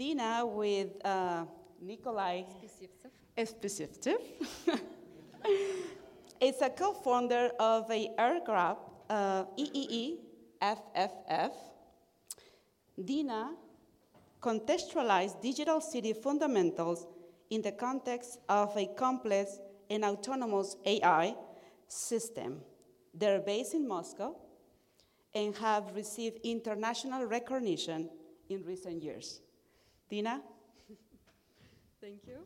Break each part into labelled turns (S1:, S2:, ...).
S1: Dina with uh, Nikolai Spesivtsev. is a co-founder of a aircraft, uh, EEE FFF. Dina contextualized digital city fundamentals in the context of a complex and autonomous AI system. They're based in Moscow and have received international recognition in recent years. Dina?
S2: Thank you.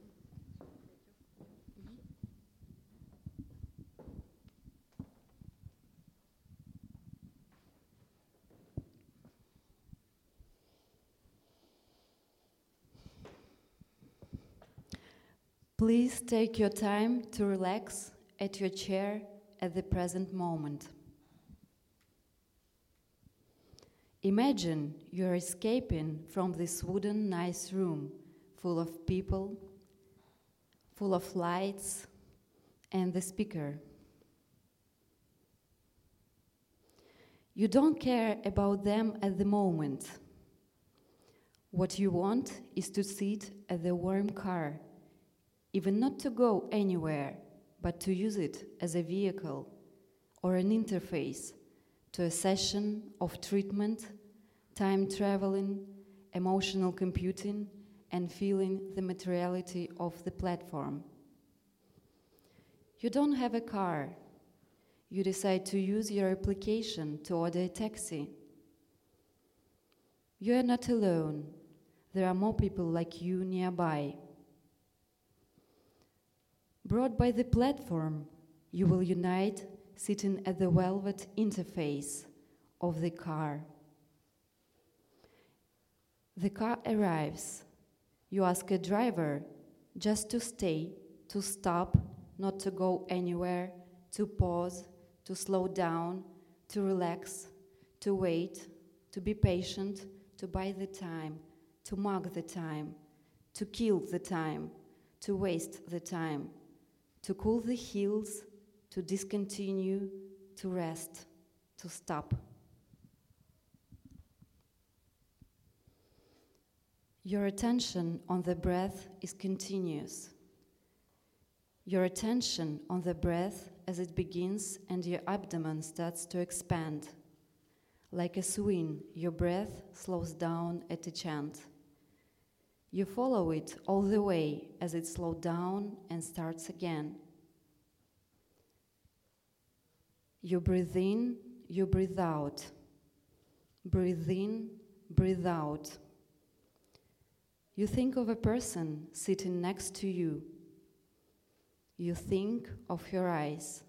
S2: Please take your time to relax at your chair at the present moment. Imagine you're escaping from this wooden nice room full of people, full of lights, and the speaker. You don't care about them at the moment. What you want is to sit at the warm car even not to go anywhere, but to use it as a vehicle or an interface to a session of treatment, time traveling, emotional computing, and feeling the materiality of the platform. You don't have a car. You decide to use your application to order a taxi. You are not alone. There are more people like you nearby. Brought by the platform, you will unite sitting at the velvet interface of the car. The car arrives. You ask a driver just to stay, to stop, not to go anywhere, to pause, to slow down, to relax, to wait, to be patient, to buy the time, to mark the time, to kill the time, to waste the time to cool the heels, to discontinue, to rest, to stop. Your attention on the breath is continuous. Your attention on the breath as it begins and your abdomen starts to expand. Like a swing, your breath slows down at each end. You follow it all the way as it slows down and starts again. You breathe in, you breathe out. Breathe in, breathe out. You think of a person sitting next to you. You think of her eyes.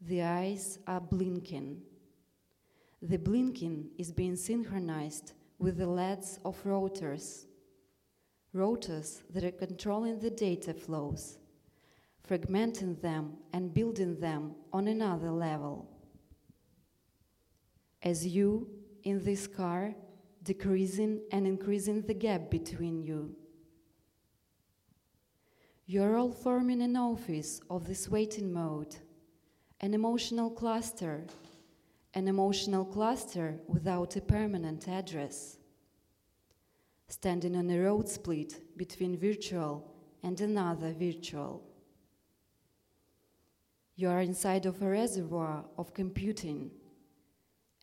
S2: The eyes are blinking. The blinking is being synchronized with the LEDs of rotors rotors that are controlling the data flows, fragmenting them and building them on another level. As you, in this car, decreasing and increasing the gap between you. You're all forming an office of this waiting mode, an emotional cluster, an emotional cluster without a permanent address standing on a road split between virtual and another virtual. You are inside of a reservoir of computing,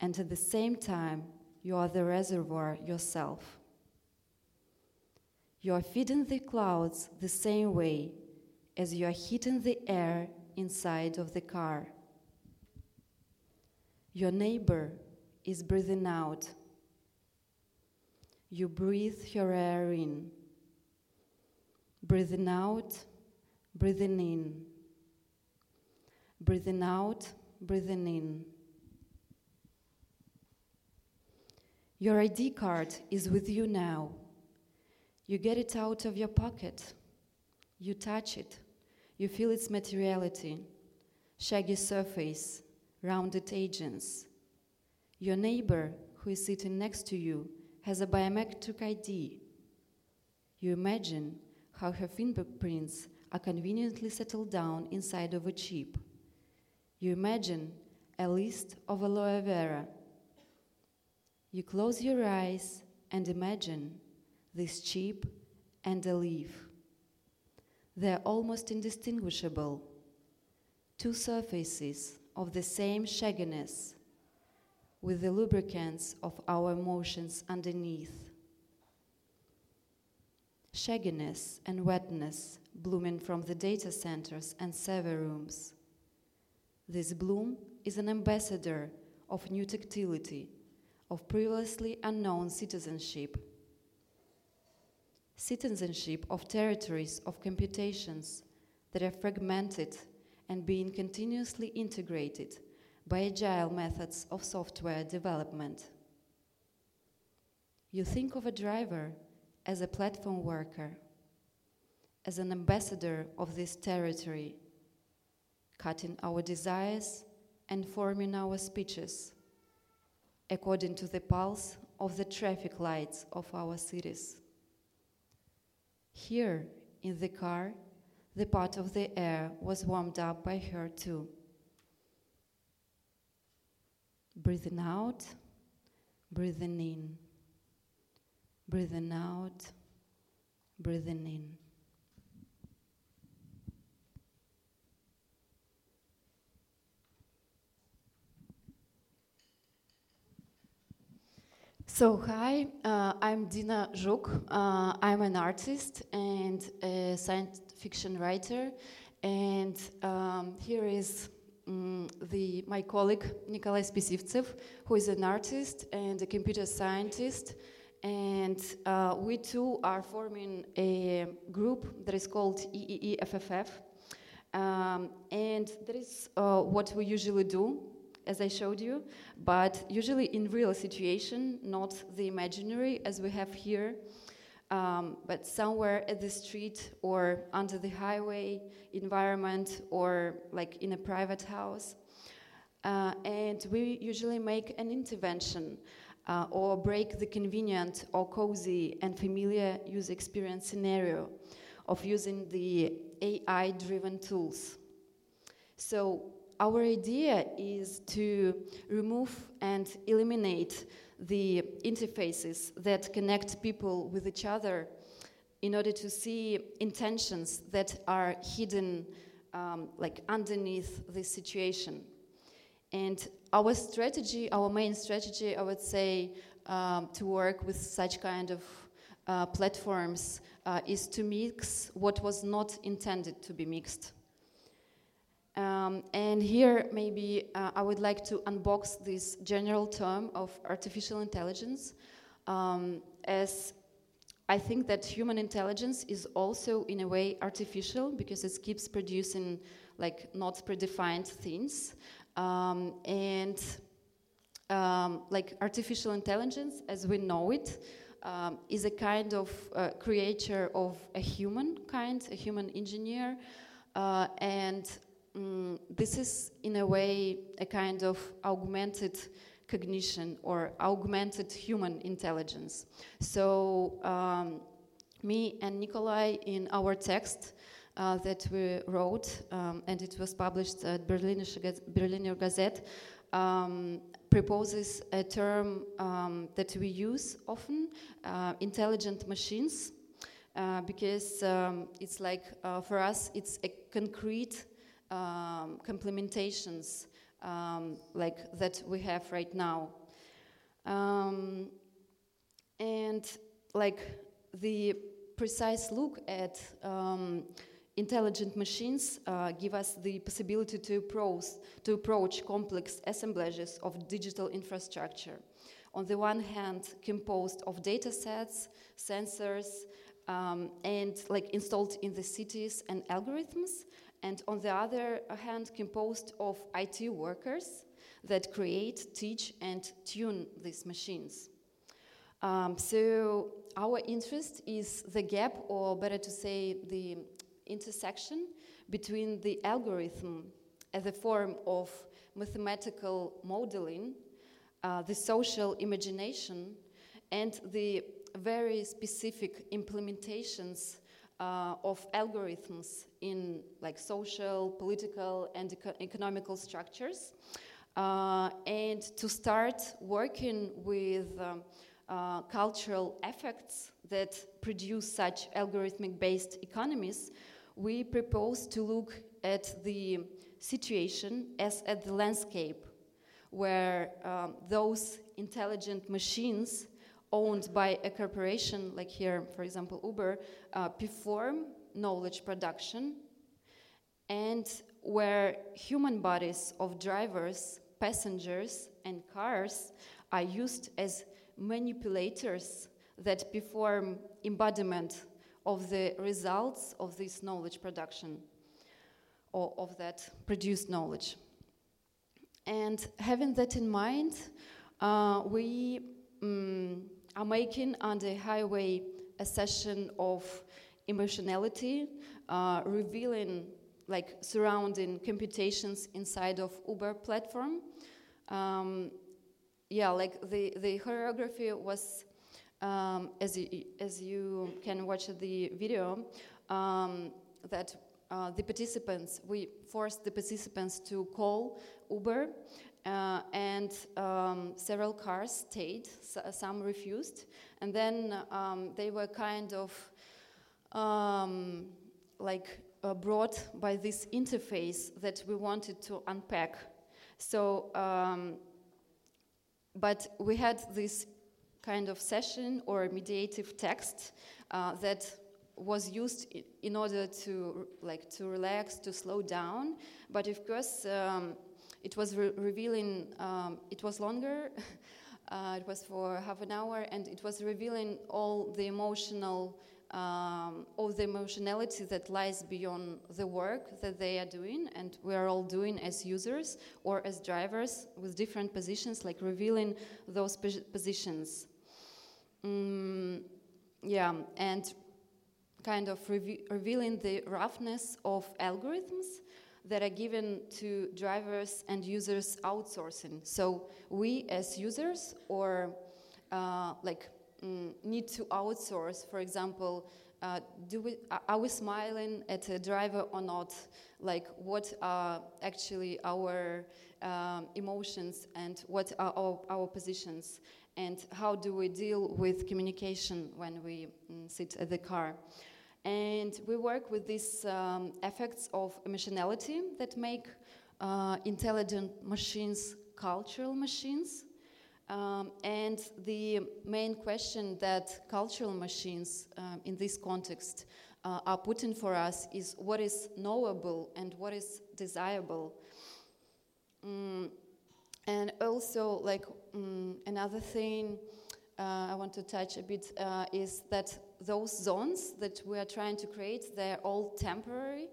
S2: and at the same time, you are the reservoir yourself. You are feeding the clouds the same way as you are heating the air inside of the car. Your neighbor is breathing out you breathe your air in. Breathing out, breathing in. Breathing out, breathing in. Your ID card is with you now. You get it out of your pocket. You touch it. You feel its materiality shaggy surface, rounded edges. Your neighbor who is sitting next to you has a biometric ID. You imagine how her fingerprints are conveniently settled down inside of a chip. You imagine a list of aloe vera. You close your eyes and imagine this chip and a leaf. They're almost indistinguishable, two surfaces of the same shagginess, with the lubricants of our emotions underneath. Shagginess and wetness blooming from the data centers and server rooms. This bloom is an ambassador of new tactility, of previously unknown citizenship. Citizenship of territories of computations that are fragmented and being continuously integrated by agile methods of software development. You think of a driver as a platform worker, as an ambassador of this territory, cutting our desires and forming our speeches according to the pulse of the traffic lights of our cities. Here, in the car, the part of the air was warmed up by her too. Breathing out, breathing in, breathing out, breathing in. So, hi, uh, I'm Dina Zhuk. Uh, I'm an artist and a science fiction writer. And um, here is um, the, my colleague Nikolai Spesivtsev, who is an artist and a computer scientist. And uh, we two are forming a group that is called EEEFFF. Um, and that is uh, what we usually do as I showed you, but usually in real situation, not the imaginary as we have here, um, but somewhere at the street or under the highway environment or like in a private house. Uh, and we usually make an intervention uh, or break the convenient or cozy and familiar user experience scenario of using the AI driven tools. So our idea is to remove and eliminate the interfaces that connect people with each other in order to see intentions that are hidden um, like underneath this situation. And our strategy our main strategy i would say um, to work with such kind of uh, platforms uh, is to mix what was not intended to be mixed um, and here, maybe uh, I would like to unbox this general term of artificial intelligence, um, as I think that human intelligence is also, in a way, artificial because it keeps producing like not predefined things, um, and um, like artificial intelligence, as we know it, um, is a kind of uh, creature of a human kind, a human engineer, uh, and um, this is, in a way, a kind of augmented cognition or augmented human intelligence. So, um, me and Nikolai, in our text uh, that we wrote, um, and it was published at Berliner, Berliner Gazette, um, proposes a term um, that we use often uh, intelligent machines. Uh, because um, it's like uh, for us, it's a concrete um, complementations um, like that we have right now. Um, and like the precise look at um, intelligent machines uh, give us the possibility to approach, to approach complex assemblages of digital infrastructure. On the one hand, composed of data sets, sensors, um, and like installed in the cities and algorithms, and on the other hand, composed of IT workers that create, teach, and tune these machines. Um, so, our interest is the gap, or better to say, the intersection between the algorithm as a form of mathematical modeling, uh, the social imagination, and the very specific implementations uh, of algorithms in like social, political, and eco economical structures, uh, and to start working with um, uh, cultural effects that produce such algorithmic based economies, we propose to look at the situation as at the landscape where um, those intelligent machines owned by a corporation, like here, for example, Uber, uh, perform knowledge production, and where human bodies of drivers, passengers, and cars are used as manipulators that perform embodiment of the results of this knowledge production or of that produced knowledge. And having that in mind, uh, we um, are making on the highway a session of emotionality, uh, revealing like surrounding computations inside of Uber platform. Um, yeah, like the, the choreography was, um, as, you, as you can watch the video, um, that uh, the participants, we forced the participants to call Uber, uh, and um, several cars stayed, some refused, and then um, they were kind of um, like uh, brought by this interface that we wanted to unpack. So, um, but we had this kind of session or mediative text uh, that was used in order to like to relax, to slow down. But of course, um, it was re revealing. Um, it was longer. uh, it was for half an hour, and it was revealing all the emotional, um, all the emotionality that lies beyond the work that they are doing, and we are all doing as users or as drivers with different positions, like revealing those positions. Mm, yeah, and kind of revealing the roughness of algorithms that are given to drivers and users outsourcing. So we as users or uh, like mm, need to outsource, for example, uh, do we, are we smiling at a driver or not? Like what are actually our um, emotions and what are our, our, positions? And how do we deal with communication when we mm, sit at the car? And we work with these um, effects of emotionality that make uh, intelligent machines cultural machines. Um, and the main question that cultural machines uh, in this context uh, are putting for us is what is knowable and what is desirable. Mm, and also, like mm, another thing uh, I want to touch a bit uh, is that those zones that we are trying to create, they're all temporary,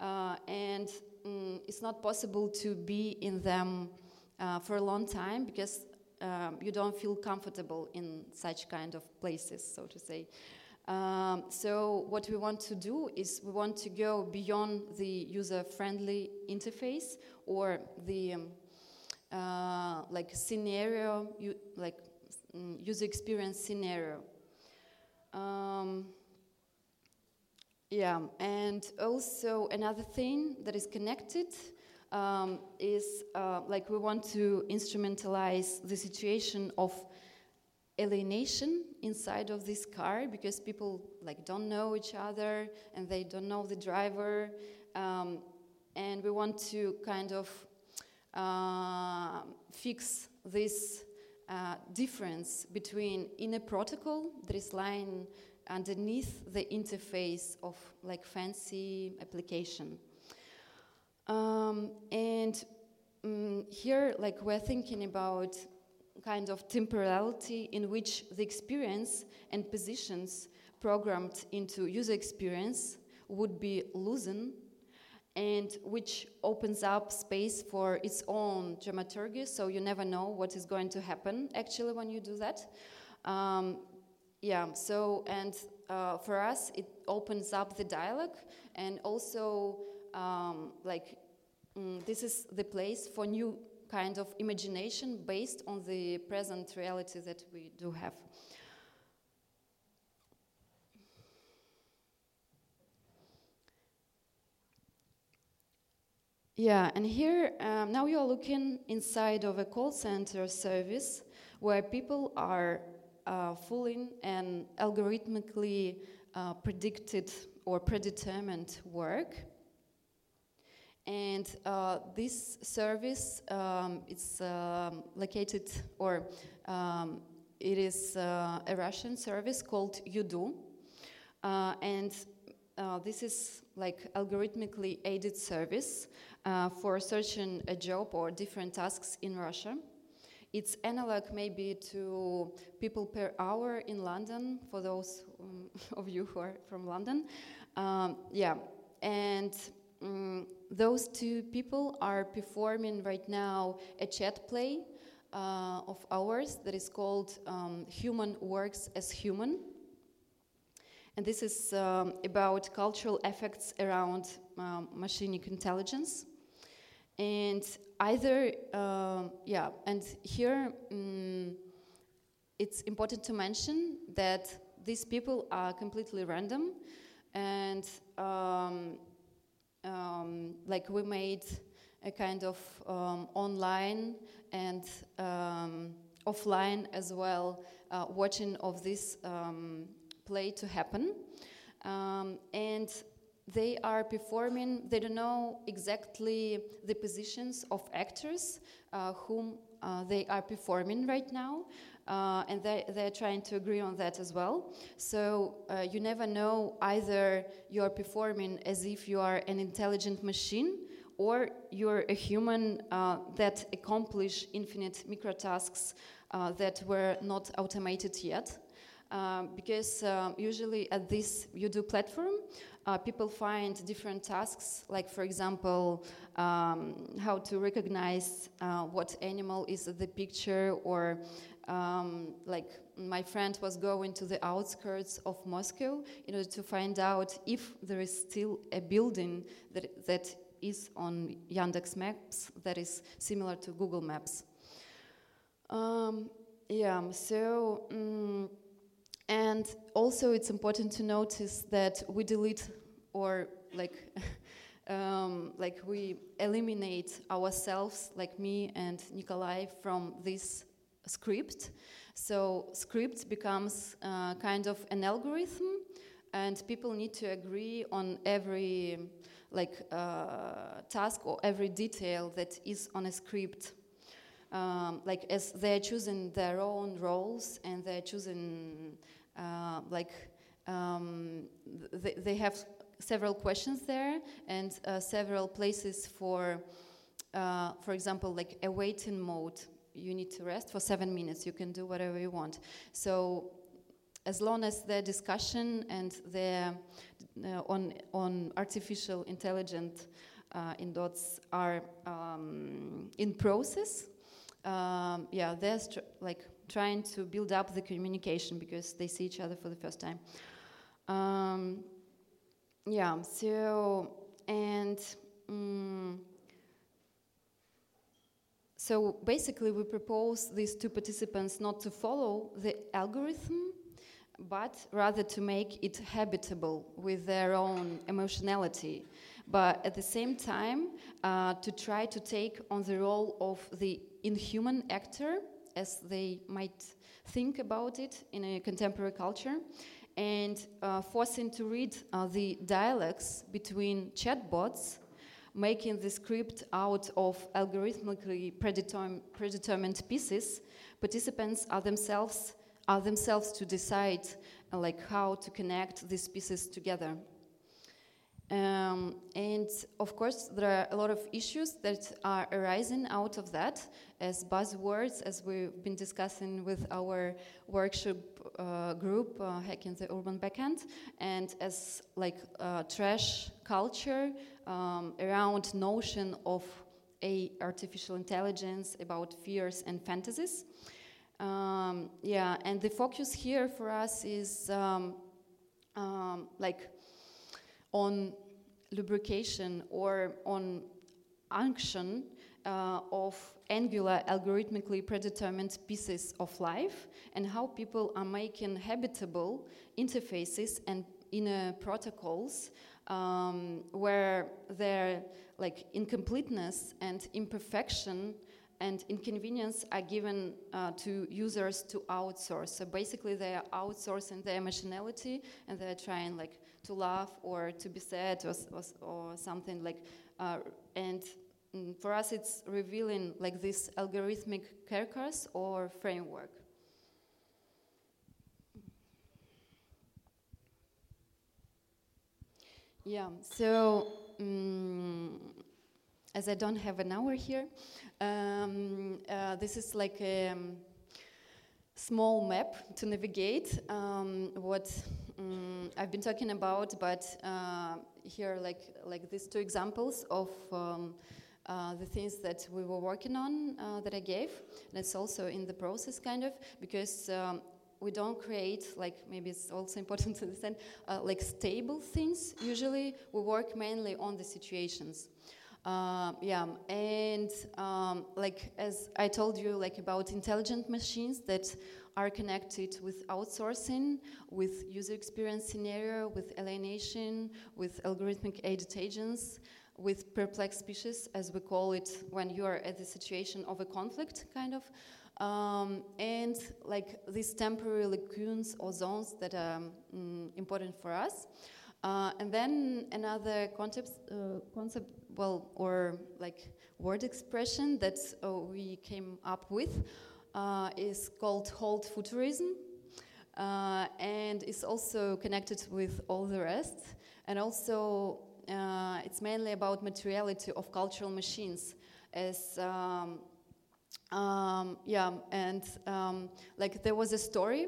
S2: uh, and mm, it's not possible to be in them uh, for a long time because um, you don't feel comfortable in such kind of places, so to say. Um, so what we want to do is we want to go beyond the user-friendly interface or the um, uh, like scenario, like um, user experience scenario. Um, yeah, and also another thing that is connected um, is uh, like we want to instrumentalize the situation of alienation inside of this car because people like don't know each other and they don't know the driver. Um, and we want to kind of uh, fix this difference between in a protocol that is lying underneath the interface of like fancy application. Um, and um, here, like we're thinking about kind of temporality in which the experience and positions programmed into user experience would be loosened and which opens up space for its own dramaturgy, so you never know what is going to happen actually when you do that. Um, yeah, so, and uh, for us, it opens up the dialogue, and also, um, like, mm, this is the place for new kind of imagination based on the present reality that we do have. Yeah, and here um, now you are looking inside of a call center service where people are uh, fooling an algorithmically uh, predicted or predetermined work. And uh, this service um, is um, located, or um, it is uh, a Russian service called YouDo. Uh, and uh, this is like algorithmically aided service uh, for searching a job or different tasks in Russia. It's analog maybe to PeoplePerHour in London, for those um, of you who are from London. Um, yeah, and um, those two people are performing right now a chat play uh, of ours that is called um, Human Works as Human. And this is um, about cultural effects around um, machinic intelligence. And either, uh, yeah, and here um, it's important to mention that these people are completely random and um, um, like we made a kind of um, online and offline as well uh, watching of this play to happen. Um, and they are performing, they don't know exactly the positions of actors uh, whom uh, they are performing right now. Uh, and they, they're trying to agree on that as well. So uh, you never know either you're performing as if you are an intelligent machine or you're a human uh, that accomplish infinite microtasks uh, that were not automated yet. Um, because um, usually at this YouDo platform, uh, people find different tasks, like for example, um, how to recognize uh, what animal is the picture, or um, like my friend was going to the outskirts of Moscow in order to find out if there is still a building that that is on Yandex Maps that is similar to Google Maps. Um, yeah, so. And also, it's important to notice that we delete or like, um, like we eliminate ourselves, like me and Nikolai, from this script. So script becomes uh, kind of an algorithm, and people need to agree on every like uh, task or every detail that is on a script. Um, like as they're choosing their own roles and they're choosing uh, like um, th they have several questions there and uh, several places for, uh, for example, like a waiting mode. You need to rest for seven minutes. You can do whatever you want. So as long as the discussion and the uh, on on artificial intelligent uh, in dots are um, in process, um, yeah, there's like trying to build up the communication because they see each other for the first time. Um, yeah, so, and um, so basically, we propose these two participants not to follow the algorithm, but rather to make it habitable with their own emotionality. But at the same time, uh, to try to take on the role of the inhuman actor as they might think about it in a contemporary culture, and uh, forcing to read uh, the dialects between chatbots, making the script out of algorithmically predeterm predetermined pieces. Participants are themselves are themselves to decide uh, like how to connect these pieces together. Um, and of course, there are a lot of issues that are arising out of that as buzzwords, as we've been discussing with our workshop uh, group, uh, Hacking the Urban Backend, and as like uh, trash culture um, around notion of a artificial intelligence, about fears and fantasies. Um, yeah, and the focus here for us is um, um like on lubrication or on unction uh, of angular algorithmically predetermined pieces of life and how people are making habitable interfaces and inner protocols um, where their like incompleteness and imperfection and inconvenience are given uh, to users to outsource. So basically, they are outsourcing their emotionality and they're trying like to laugh or to be sad or, or, or something like. Uh, and mm, for us, it's revealing like this algorithmic carcass or framework. Yeah, so um, as I don't have an hour here, um, uh, this is like a um, small map to navigate um, what um, I've been talking about, but uh, here like like these two examples of um, uh, the things that we were working on uh, that I gave. And it's also in the process, kind of, because um, we don't create like maybe it's also important to understand uh, like stable things usually we work mainly on the situations uh, yeah and um, like as i told you like about intelligent machines that are connected with outsourcing with user experience scenario with alienation with algorithmic aided agents with perplex species as we call it when you are at the situation of a conflict kind of um, and like these temporary lacunes or zones that are um, important for us. Uh, and then another concept, uh, concept, well, or like word expression that uh, we came up with uh, is called hold futurism. Uh, and it's also connected with all the rest. And also, uh, it's mainly about materiality of cultural machines as um, um, yeah, and um, like there was a story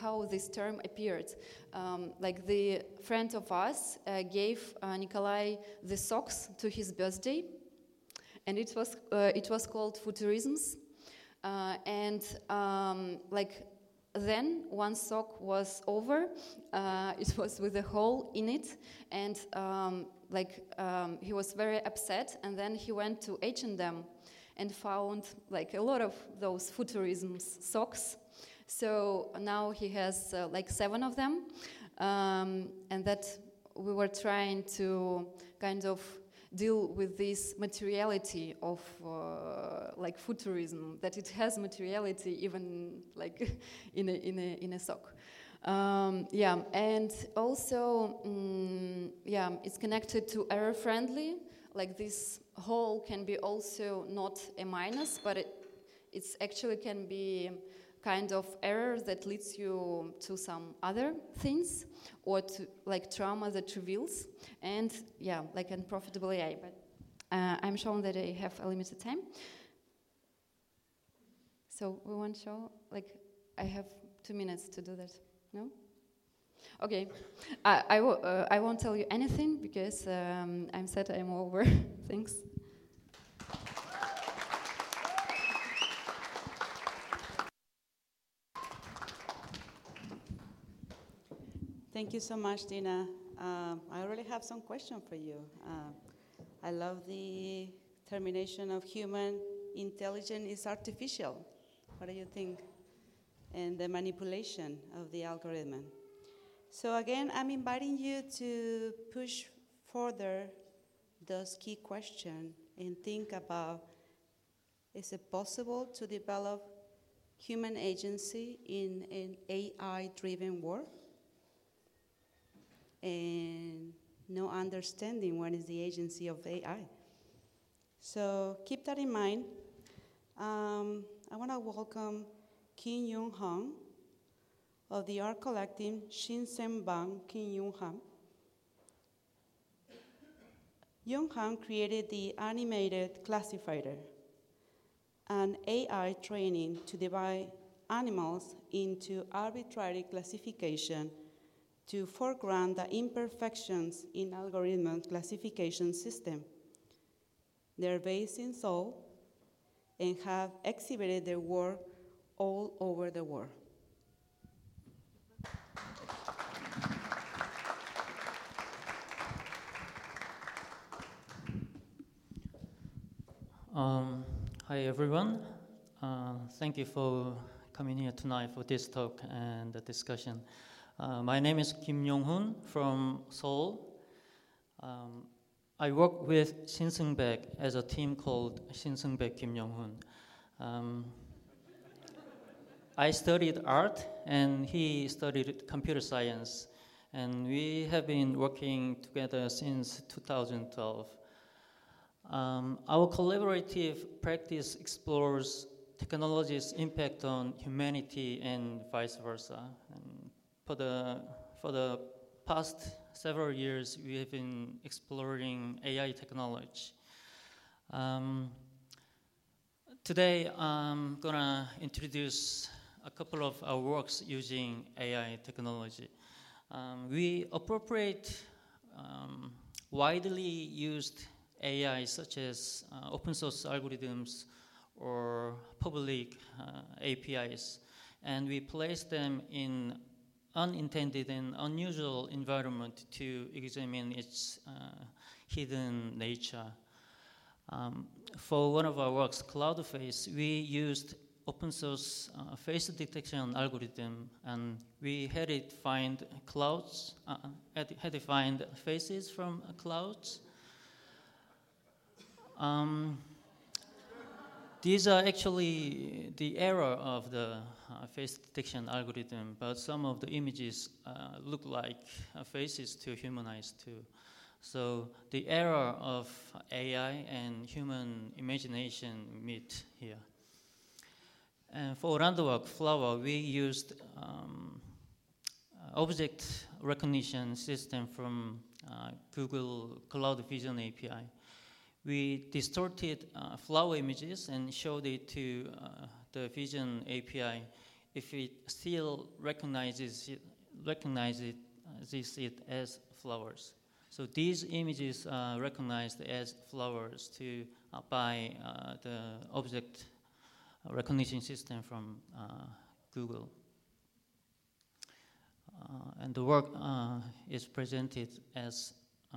S2: how this term appeared. Um, like the friend of us uh, gave uh, Nikolai the socks to his birthday, and it was uh, it was called futurisms. Uh, and um, like then one sock was over, uh, it was with a hole in it, and um, like um, he was very upset. And then he went to H and found like a lot of those futurism socks. So now he has uh, like seven of them, um, and that we were trying to kind of deal with this materiality of uh, like futurism that it has materiality even like in a in a in a sock. Um, yeah, and also um, yeah, it's connected to error friendly like this hole can be also not a minus, but it it's actually can be kind of error that leads you to some other things or to like trauma that reveals and yeah like unprofitable AI but uh, I'm showing that I have a limited time so we want to show like I have two minutes to do that no Okay, I, I, uh, I won't tell you anything because um, I'm sad I'm over. Thanks.
S1: Thank you so much, Dina. Uh, I already have some question for you. Uh, I love the termination of human intelligence is artificial. What do you think? And the manipulation of the algorithm. So again, I'm inviting you to push further those key questions and think about is it possible to develop human agency in an AI driven world? And no understanding what is the agency of AI. So keep that in mind. Um, I want to welcome Kim Young Hong of the art collective Shinsen Bang Kim Young Han. Young Han created the animal classifier, an AI training to divide animals into arbitrary classification to foreground the imperfections in algorithm classification system. They're based in Seoul and have exhibited their work all over the world.
S3: Um, hi, everyone. Uh, thank you for coming here tonight for this talk and the discussion. Uh, my name is Kim Yong-hoon from Seoul. Um, I work with Shin Seung-baek as a team called Shin Seung-baek Kim Young-hoon. Um, I studied art and he studied computer science, and we have been working together since 2012. Um, our collaborative practice explores technology's impact on humanity and vice versa. And for the for the past several years, we have been exploring AI technology. Um, today, I'm gonna introduce a couple of our works using AI technology. Um, we appropriate um, widely used AI such as uh, open source algorithms or public uh, APIs, and we place them in unintended and unusual environment to examine its uh, hidden nature. Um, for one of our works, CloudFace, we used open source uh, face detection algorithm, and we had it find clouds, uh, had, had it find faces from clouds. Um, these are actually the error of the uh, face detection algorithm, but some of the images uh, look like uh, faces to humanize too. So the error of AI and human imagination meet here. And for Randwork Flower, we used um, object recognition system from uh, Google Cloud Vision API we distorted uh, flower images and showed it to uh, the Vision API. If it still recognizes it, recognizes it as flowers. So these images are recognized as flowers to, uh, by uh, the object recognition system from uh, Google. Uh, and the work is presented as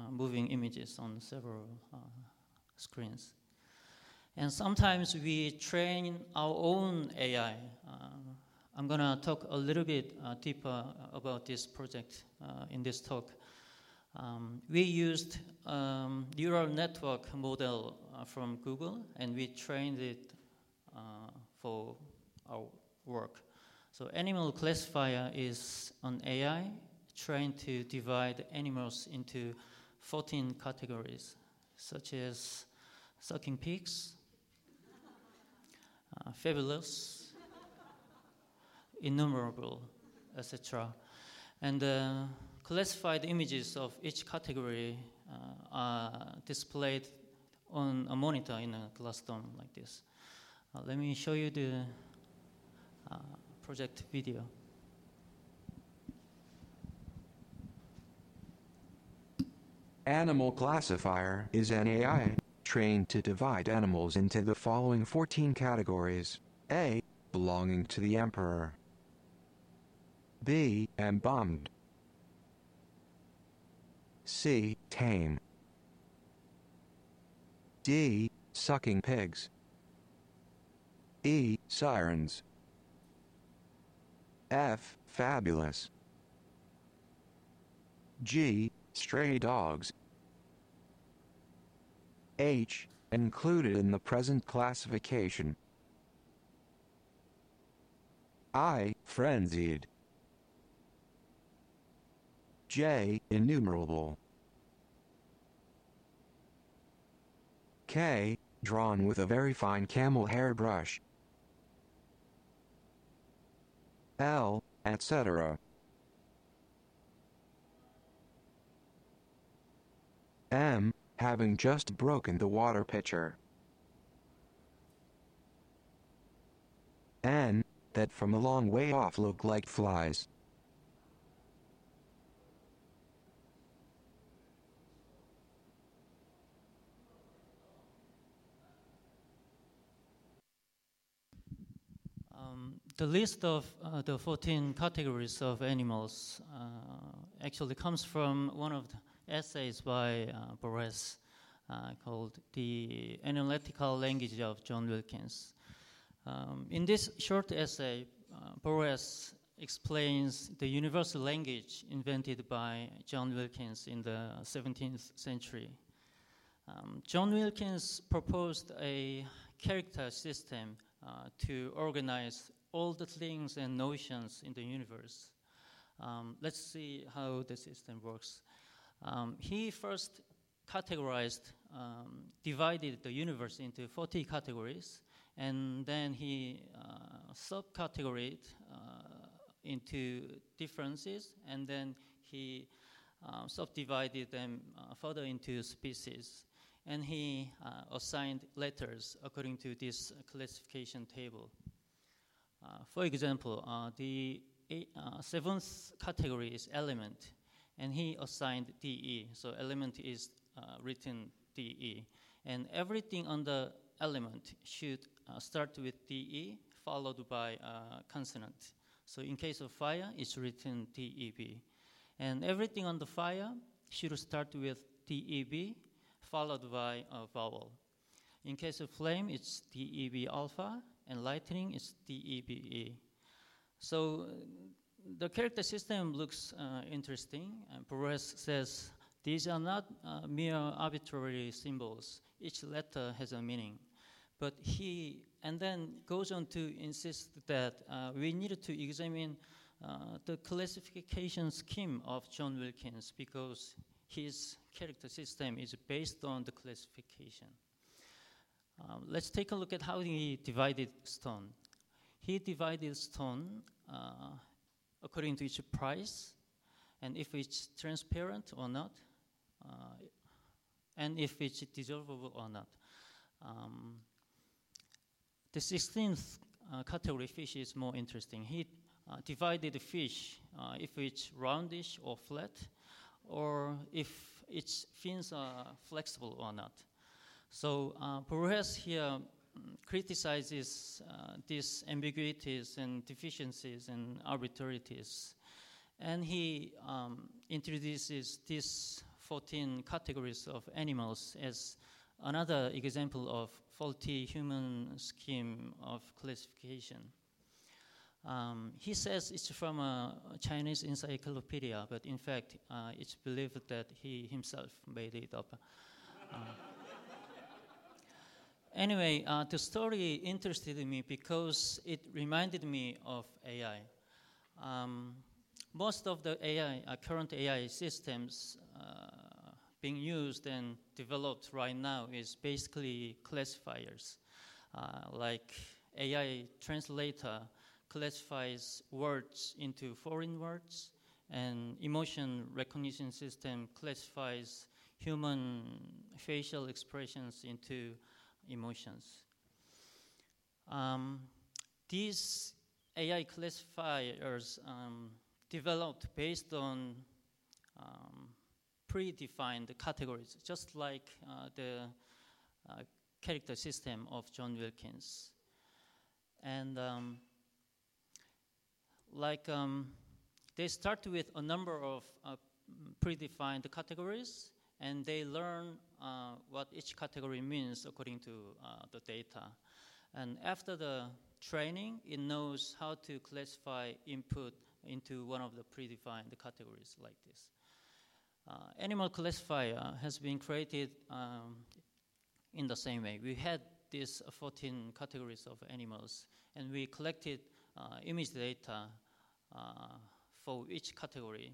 S3: moving images on several screens. And sometimes we train our own AI. Uh, I'm going to talk a little bit uh, deeper about this project uh, in this talk. Um, we used um, neural network model uh, from Google, and we trained it uh, for our work. So animal classifier is an AI trained to divide animals into 14 categories, such as sucking pigs, uh, fabulous, innumerable, etc. And uh, classified images of each category uh, are displayed on a monitor in a glass dome like this. Uh, let me show you the uh, project video.
S4: Animal Classifier is an AI trained to divide animals into the following 14 categories. A. Belonging to the emperor. B. Embalmed. C. Tame. D. Sucking pigs. E. Sirens. F. Fabulous. G. Stray dogs. H, included in the present classification. I, frenzied. J, innumerable. K, drawn with a very fine camel hair brush. L, etc. M, having just broken the water pitcher. N, that from a long way off look like flies.
S3: Um, the list of uh, the 14 categories of animals uh, actually comes from one of the essays by uh, Borges uh, called The Analytical Language of John Wilkins. Um, in this short essay, uh, Borges explains the universal language invented by John Wilkins in the 17th century. Um, John Wilkins proposed a character system uh, to organize all the things and notions in the universe. Um, let's see how the system works. Um, he first categorized, um, divided the universe into 40 categories, and then he uh, subcategorized uh, into differences, and then he uh, subdivided them uh, further into species. And he uh, assigned letters according to this classification table. Uh, for example, the seventh category is element, and he assigned DE. So element is written DE. And everything on the element should uh, start with DE followed by a consonant. So in case of fire, it's written DEB. And everything on the fire should start with DEB followed by a vowel. In case of flame, it's DEB alpha, and lightning is DEBE. So the character system looks uh, interesting. And Borges says these are not uh, mere arbitrary symbols. Each letter has a meaning. But he, and then goes on to insist that uh, we need to examine uh, the classification scheme of John Wilkins because his character system is based on the classification. Um, let's take a look at how he divided stone. He divided stone uh, according to its price, and if it's transparent or not, uh, and if it's dissolvable or not. Um, the 16th uh, category fish is more interesting. He uh, divided the fish uh, if it's roundish or flat, or if its fins are flexible or not. So uh, Borges here criticizes uh, these ambiguities and deficiencies and arbitrarities. And he um, introduces these 14 categories of animals as another example of faulty human scheme of classification. Um, he says it's from a Chinese encyclopedia, but in fact, uh, it's believed that he himself made it up. Uh, anyway, uh, the story interested me because it reminded me of AI. Um, most of the AI, uh, current AI systems uh, being used and developed right now is basically classifiers, uh, like AI translator classifies words into foreign words, and emotion recognition system classifies human facial expressions into emotions. Um, these AI classifiers um, developed based on um, predefined categories, just like uh, the uh, character system of John Wilkins. And um, like um, they start with a number of uh, predefined categories, and they learn uh, what each category means according to uh, the data. And after the training, it knows how to classify input into one of the predefined categories like this. Uh, animal classifier has been created um, in the same way. We had these 14 categories of animals, and we collected uh, image data uh, for each category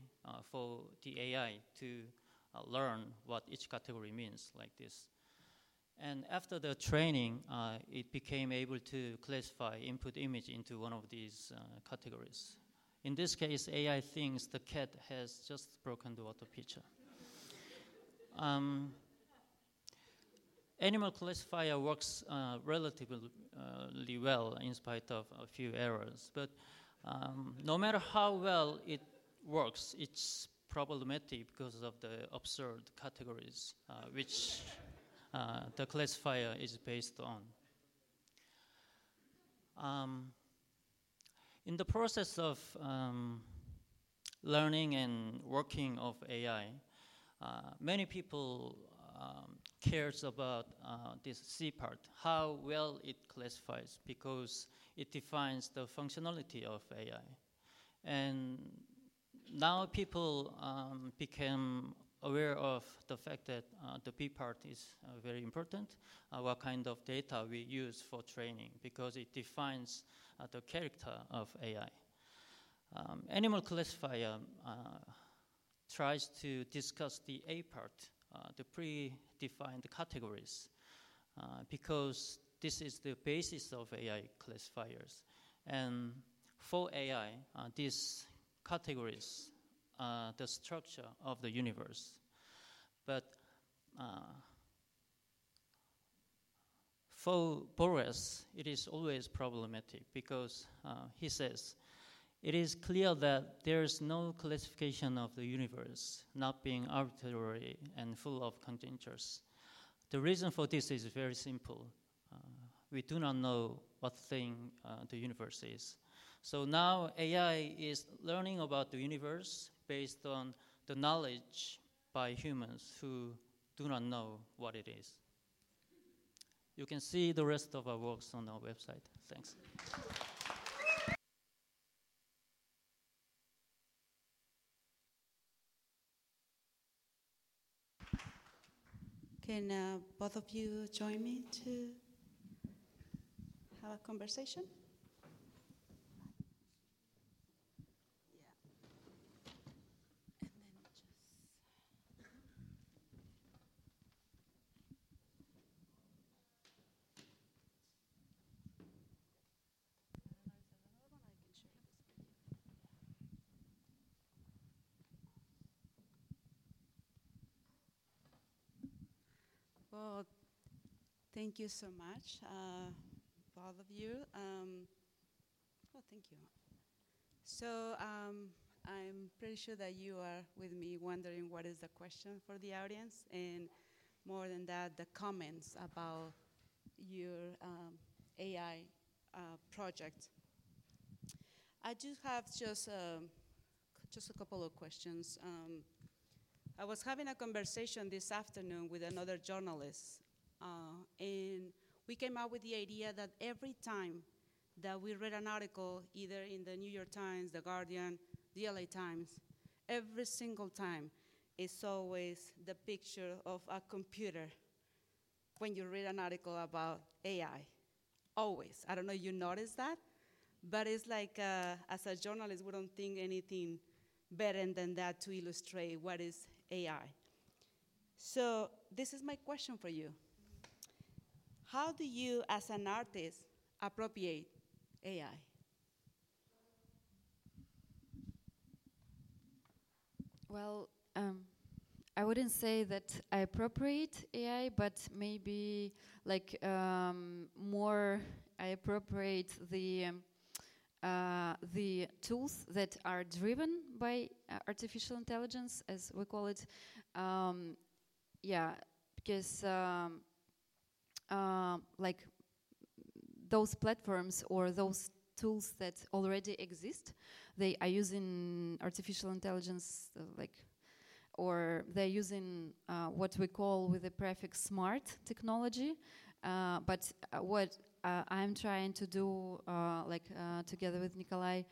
S3: for the AI to learn what each category means, like this. And after the training, uh, it became able to classify input image into one of these uh, categories. In this case, AI thinks the cat has just broken the water pitcher. Um, animal classifier works uh, relatively uh, well in spite of a few errors, but um, no matter how well it works, it's problematic because of the absurd categories uh, which uh, the classifier is based on. Um, in the process of um, learning and working of AI, uh, many people um, cares about uh, this C part, how well it classifies, because it defines the functionality of AI. And now people um, became aware of the fact that uh, the B part is uh, very important, uh, what kind of data we use for training, because it defines uh, the character of AI. Um, animal classifier uh, tries to discuss the A part, the predefined categories, because this is the basis of AI classifiers. And for AI, these categories uh, the structure of the universe. But uh, for Borges, it is always problematic because uh, he says it is clear that there is no classification of the universe not being arbitrary and full of conjectures. The reason for this is very simple. Uh, we do not know what thing uh, the universe is. So now AI is learning about the universe based on the knowledge by humans who do not know what it is. You can see the rest of our works on our website. Thanks.
S1: Can uh, both of you join me to have a conversation? Well, thank you so much, uh, both of you. Um, oh, thank you. So um, I'm pretty sure that you are with me wondering what is the question for the audience, and more than that, the comments about your um, AI uh, project. I do have just um, just a couple of questions. Um, I was having a conversation this afternoon with another journalist, uh, and we came up with the idea that every time that we read an article, either in the New York Times, The Guardian, the LA Times, every single time, it's always the picture of a computer when you read an article about AI. Always. I don't know if you noticed that, but it's like uh, as a journalist, we don't think anything better than that to illustrate what is AI. So, this is my question for you. How do you, as an artist, appropriate AI?
S2: Well, um, I wouldn't say that I appropriate AI, but maybe like um, more I appropriate the um, uh, the tools that are driven by uh, artificial intelligence, as we call it. Um, yeah, because um, uh, like those platforms or those tools that already exist, they are using artificial intelligence, uh, like, or they're using uh, what we call with the prefix smart technology. but what uh, I'm trying to do, uh, like uh, together with Nikolai,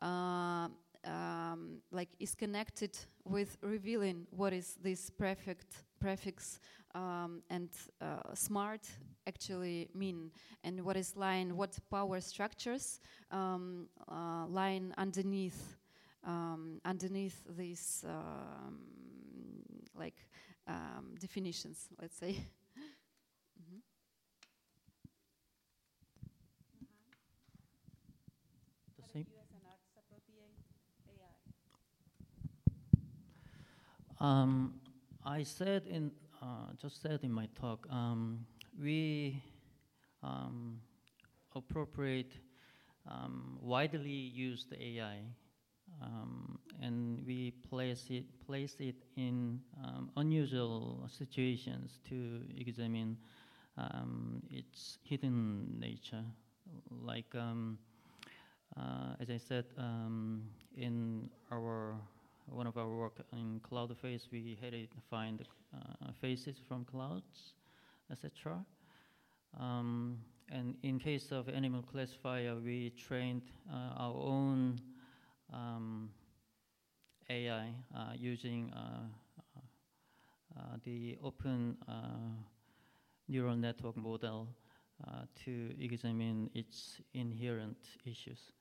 S2: uh, um, like is connected with revealing what is this prefix um, and uh, smart actually mean, and what is lying, what power structures um, uh, lying underneath. Um, underneath these um, like um, definitions, let's say.
S3: Um, I said in uh, just said in my talk, um, we um, appropriate um, widely used AI, um, and we place it place it in um, unusual situations to examine its hidden nature, like. Uh, as I said, in our one of our work in cloud face, we had to find uh, faces from clouds, etc. Um, and in case of animal classifier, we trained uh, our own um, AI uh, using uh, uh, the open uh, neural network model uh, to examine its inherent issues.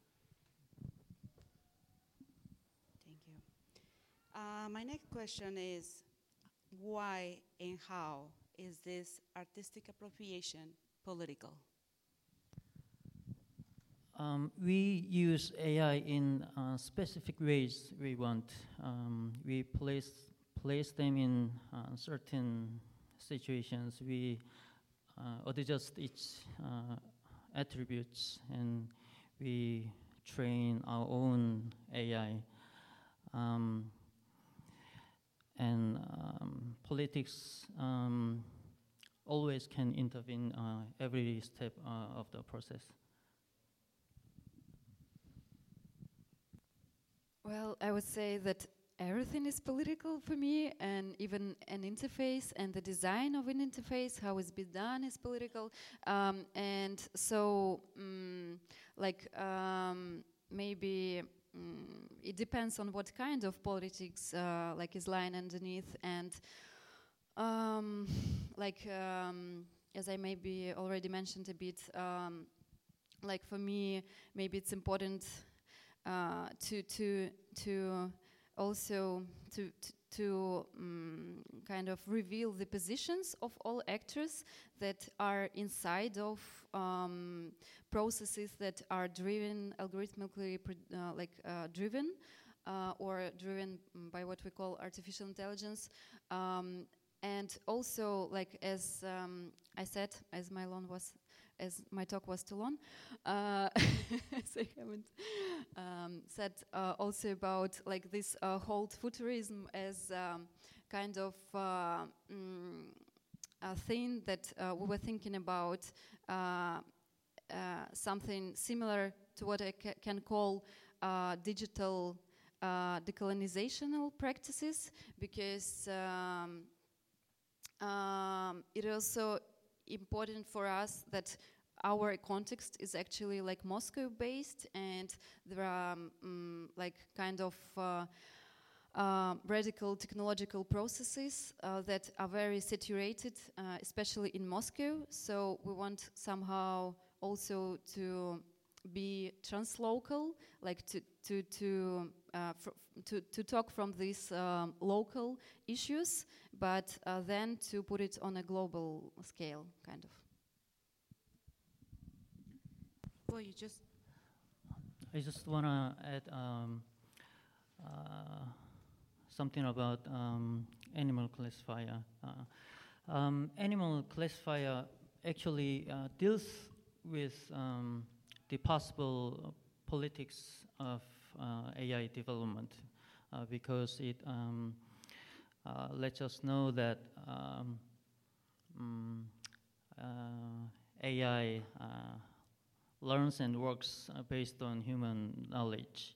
S1: Thank you. Uh, my next question is why and how is this artistic appropriation political?
S3: Um, we use AI in uh, specific ways we want. Um, we place, place them in uh, certain situations. We uh, adjust its uh, attributes and we train our own AI. Um, and um, politics um, always can intervene uh, every step uh, of the process.
S2: Well, I would say that everything is political for me, and even an interface and the design of an interface, how it's been done, is political. Um, and so, mm, like, um, maybe mm, it depends on what kind of politics, uh, like, is lying underneath, and um, like, um, as I maybe already mentioned a bit, um, like for me, maybe it's important uh, to to to also to to, to um, kind of reveal the positions of all actors that are inside of um, processes that are driven algorithmically uh, like uh, driven uh, or driven by what we call artificial intelligence. Um, and also like as um, I said as my loan was as my talk was too long, uh, so I haven't um, said uh, also about like this uh, whole futurism as um, kind of uh, mm, a thing that uh, we were thinking about uh, something similar to what I ca can call digital decolonizational practices because um, um, it also important for us that our context is actually like Moscow based and there are um, like kind of uh, uh, radical technological processes uh, that are very saturated, uh, especially in Moscow. So we want somehow also to be translocal, like to to to uh, to, to talk from these um, local issues, but uh, then to put it on a global scale, kind of.
S1: Well, you just.
S3: I just want to add um, uh, something about um, animal classifier. Uh, um, animal classifier actually uh, deals with um, the possible politics of AI development uh, because it um, uh, lets us know that um, um, AI learns and works based on human knowledge.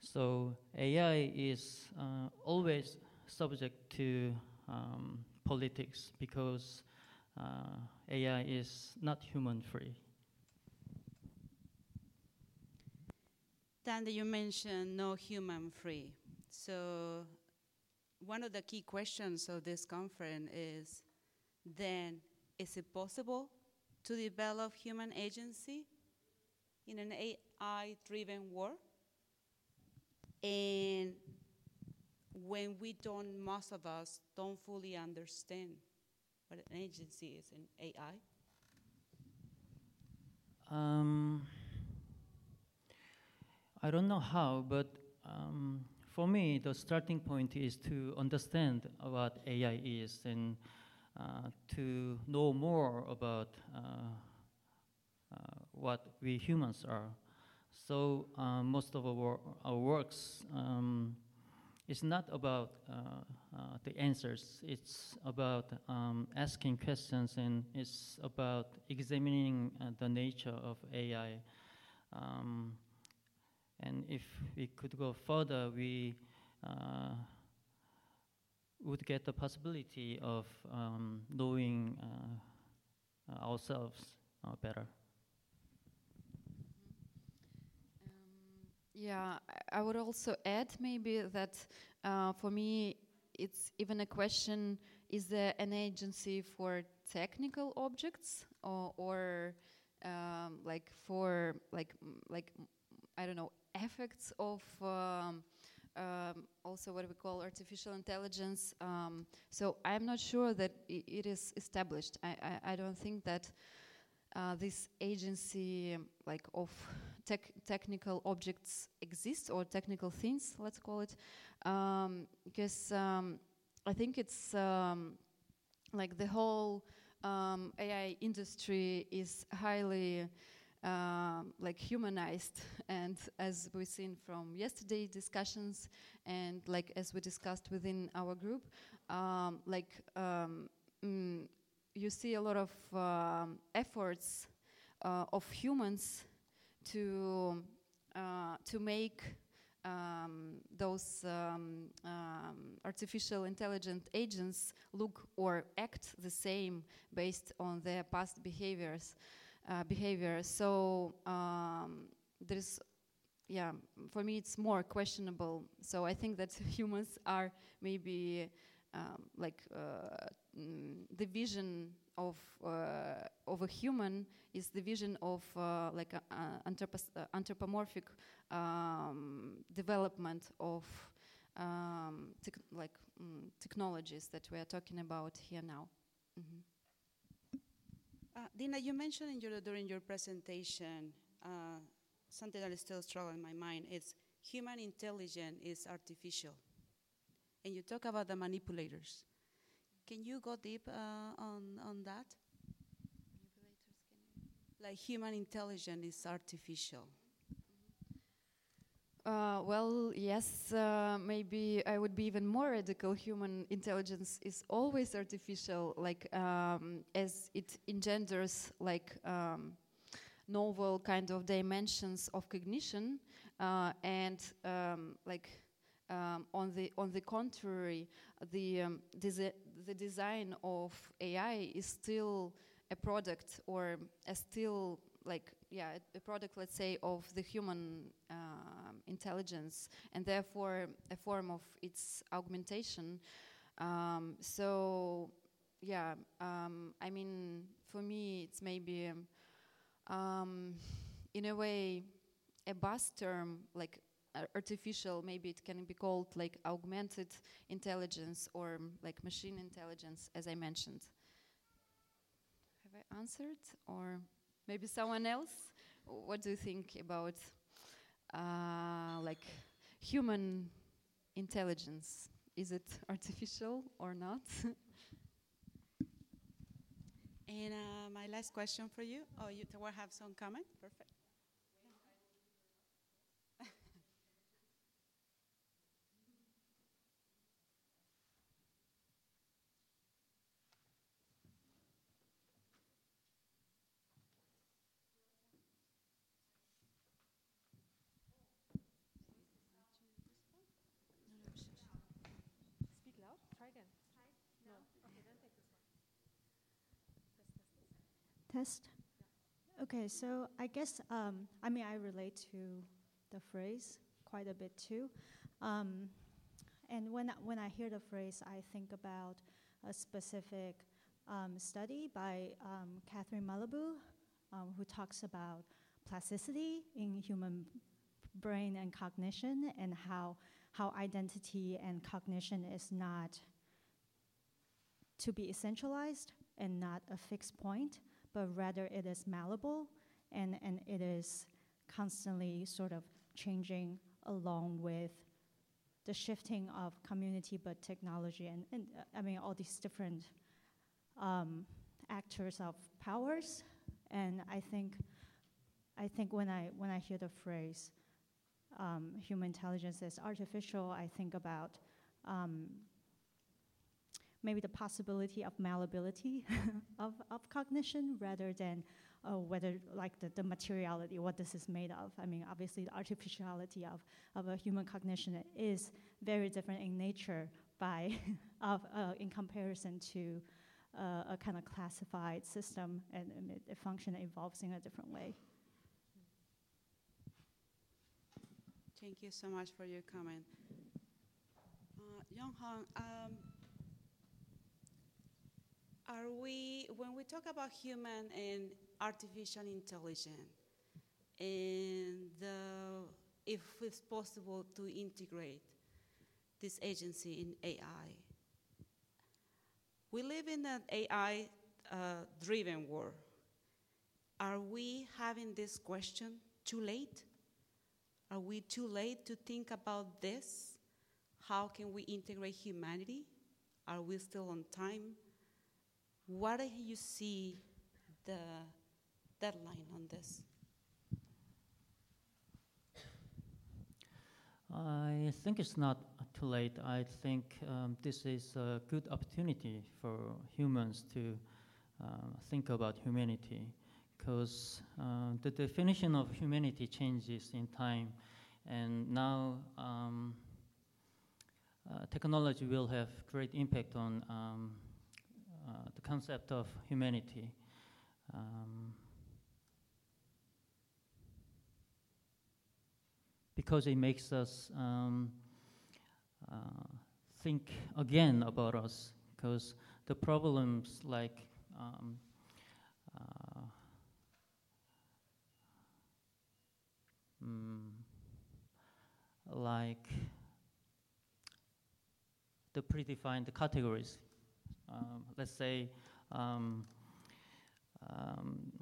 S3: So AI is uh, always subject to um, politics because uh, AI is not human free.
S1: Dan, you mentioned no human free. So one of the key questions of this conference is then, is it possible to develop human agency in an AI-driven world? And when we don't, most of us don't fully understand what an agency is in AI?
S3: Um, I don't know how, but um, for me, the starting point is to understand what AI is and uh, to know more about uh, uh, what we humans are. So uh, most of our, our works um, is not about uh, uh, the answers. It's about um, asking questions and it's about examining the nature of AI. Um, and if we could go further, we uh, would get the possibility of um, knowing uh, ourselves uh, better.
S2: Um, yeah, I would also add maybe that uh, for me it's even a question: Is there an agency for technical objects, or, or um, like for like like I don't know effects of um, um, also what we call artificial intelligence. Um, so I'm not sure that it is established. I, I, I don't think that uh, this agency like of tech technical objects exists or technical things, let's call it, um, because um, I think it's um, like the whole um, AI industry is highly um, like humanized and as we've seen from yesterday's discussions and like as we discussed within our group um, like um, mm, you see a lot of um, efforts uh, of humans to uh, to make um, those artificial intelligent agents look or act the same based on their past behaviors uh, behavior. So um, there's, yeah, for me it's more questionable. So I think that humans are maybe um, like uh, mm, the vision of uh, of a human is the vision of uh, like a, a uh, anthropomorphic um, development of um, like mm, technologies that we are talking about here now. Mm -hmm.
S1: Uh, Dina, you mentioned in your, during your presentation uh, something that is still strong in my mind. It's human intelligence is artificial. And you talk about the manipulators. Can you go deep uh, on, on that? Like human intelligence is artificial.
S2: Uh, well, yes, uh, maybe I would be even more radical. Human intelligence is always artificial, like um, as it engenders like um, novel kind of dimensions of cognition, uh, and um, like um, on the on the contrary, the um, desi the design of AI is still a product or a still like yeah a product let's say of the human uh, intelligence and therefore a form of its augmentation. Um, so yeah um, i mean for me it's maybe um, in a way a buzz term like artificial maybe it can be called like augmented intelligence or like machine intelligence as i mentioned. Have i answered or Maybe someone else? What do you think about uh, like human intelligence? Is it artificial or not?
S1: and uh, my last question for you. Oh, you will have some comment? Perfect.
S5: Test? Okay, so I guess, um, I mean, I relate to the phrase quite a bit too. Um, and when I, when I hear the phrase, I think about a specific um, study by um, Catherine Malabou, um, who talks about plasticity in human brain and cognition and how, how identity and cognition is not to be essentialized and not a fixed point, but rather it is malleable and, and it is constantly sort of changing along with the shifting of community but technology and, and uh, I mean all these different um, actors of powers. And I think I think when I when I hear the phrase um, human intelligence is artificial I think about um, maybe the possibility of malleability of, of cognition rather than uh, whether like the, the materiality, what this is made of. I mean, obviously the artificiality of, of a human cognition is very different in nature by of, uh, in comparison to uh, a kind of classified system and, and it, it function evolves in a different way.
S1: Thank you so much for your comment. Um, Young um, are we, when we talk about human and artificial intelligence, and if it's possible to integrate this agency in AI, we live in an AI uh, driven world. Are we having this question too late? Are we too late to think about this? How can we integrate humanity? Are we still on time? What do you see the deadline on this?
S3: I think it's not too late. I think um, this is a good opportunity for humans to uh, think about humanity because uh, the definition of humanity changes in time, and now um, uh, technology will have great impact on um, the concept of humanity. Um, because it makes us um, uh, think again about us, because the problems like um, uh, mm, like the predefined categories. Um, let's say um, um,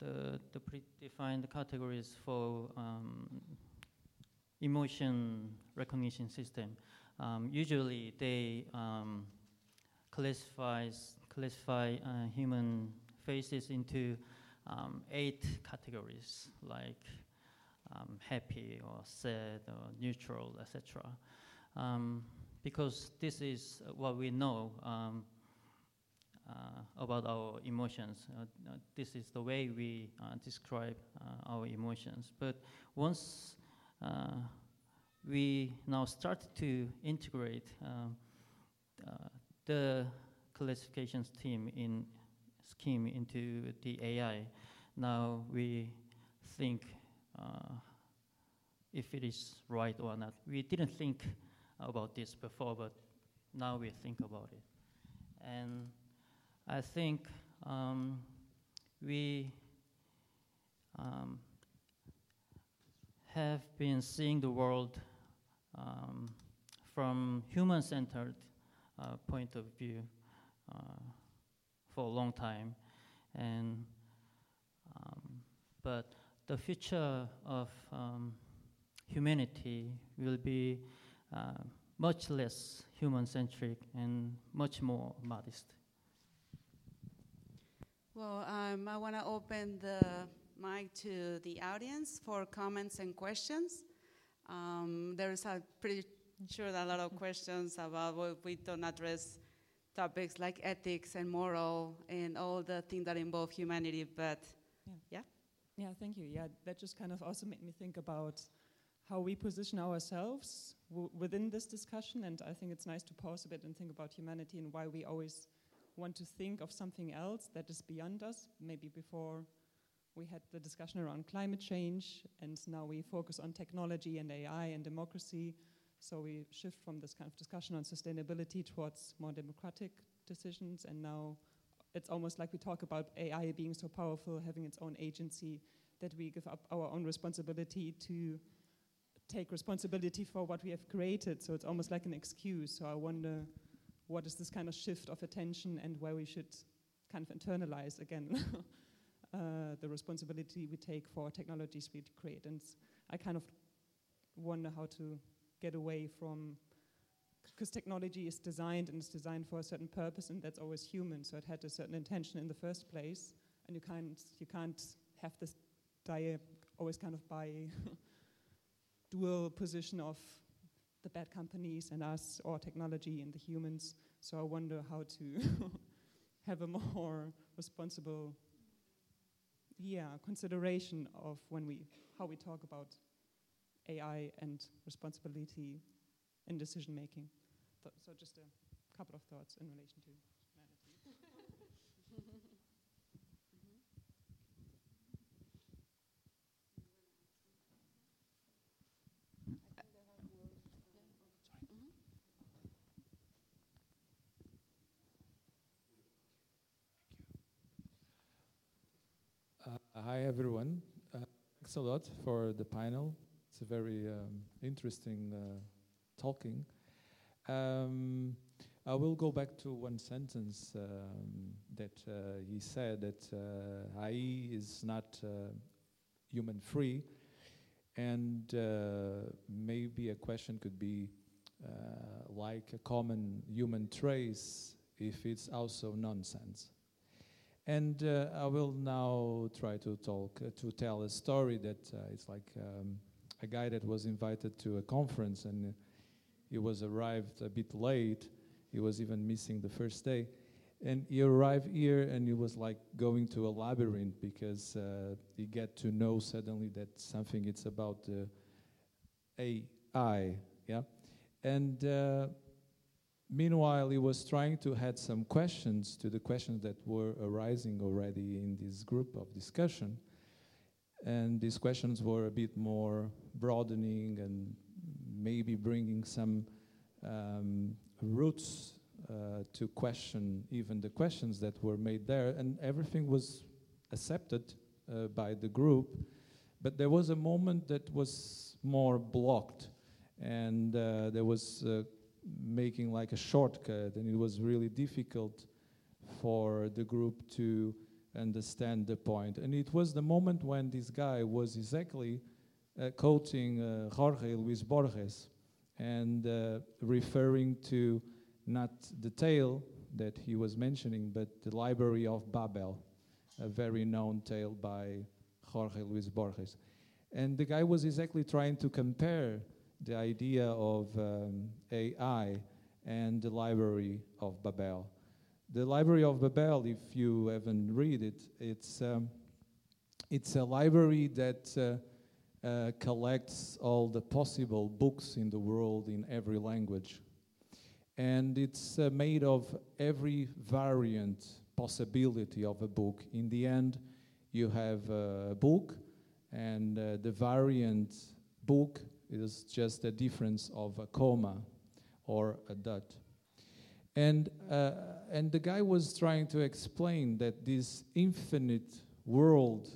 S3: the, the predefined categories for um, emotion recognition system. Um, usually they classifies, classify uh, human faces into eight categories like happy or sad or neutral, etc. Um, because this is what we know um, about our emotions. Uh, uh, this is the way we uh, describe uh, our emotions. But once uh, we now start to integrate the classifications team in scheme into the AI, now we think if it is right or not. We didn't think about this before, but now we think about it. And I think um, we um, have been seeing the world um, from human-centered uh, point of view uh, for a long time, and um, but the future of um, humanity will be uh, much less human centric and much more modest.
S1: Well, um, I want to open the mic to the audience for comments and questions. Um, there's a pretty sure a lot of questions about what we don't address topics like ethics and moral and all the things that involve humanity, but yeah.
S6: yeah. Yeah, thank you. Yeah, that just kind of also made me think about how we position ourselves within this discussion. And I think it's nice to pause a bit and think about humanity and why we always want to think of something else that is beyond us. Maybe before we had the discussion around climate change, and now we focus on technology and AI and democracy. So we shift from this kind of discussion on sustainability towards more democratic decisions. And now it's almost like we talk about AI being so powerful, having its own agency, that we give up our own responsibility to take responsibility for what we have created. So it's almost like an excuse. So I wonder what is this kind of shift of attention and where we should kind of internalize again uh, the responsibility we take for technologies we create. And I kind of wonder how to get away from because technology is designed and it's designed for a certain purpose and that's always human so it had a certain intention in the first place and you can't you can't have this die always kind of by dual position of the bad companies and us, or technology and the humans. So I wonder how to have a more responsible, yeah, consideration of when we how we talk about AI and responsibility in decision making. Th so just a couple of thoughts in relation to.
S7: Uh, hi, everyone. Uh, thanks a lot for the panel. It's a very um, interesting uh, talking. Um, I will go back to one sentence um, that uh, he said that uh, AI is not uh, human free, and uh, maybe a question could be uh, like a common human trace if it's also nonsense. And uh, I will now try to talk to tell a story that it's like um, a guy that was invited to a conference and he was arrived a bit late he was even missing the first day. And he arrived here and he was like going to a labyrinth because uh, he get to know suddenly that something it's about the AI, yeah. And uh, meanwhile, he was trying to add some questions to the questions that were arising already in this group of discussion. And these questions were a bit more broadening and maybe bringing some um, roots uh, to question even the questions that were made there, and everything was accepted uh, by the group. But there was a moment that was more blocked, and uh, there was uh, making like a shortcut, and it was really difficult for the group to understand the point. And it was the moment when this guy was exactly uh, quoting uh, Jorge Luis Borges and uh, referring to not the tale that he was mentioning, but the Library of Babel, a very known tale by Jorge Luis Borges. And the guy was exactly trying to compare the idea of um, AI and the Library of Babel. The Library of Babel, if you haven't read it, it's, um, it's a library that uh, uh, collects all the possible books in the world in every language. And it's uh, made of every variant possibility of a book. In the end, you have a book, and uh, the variant book is just a difference of a comma or a dot. And, uh, and the guy was trying to explain that this infinite world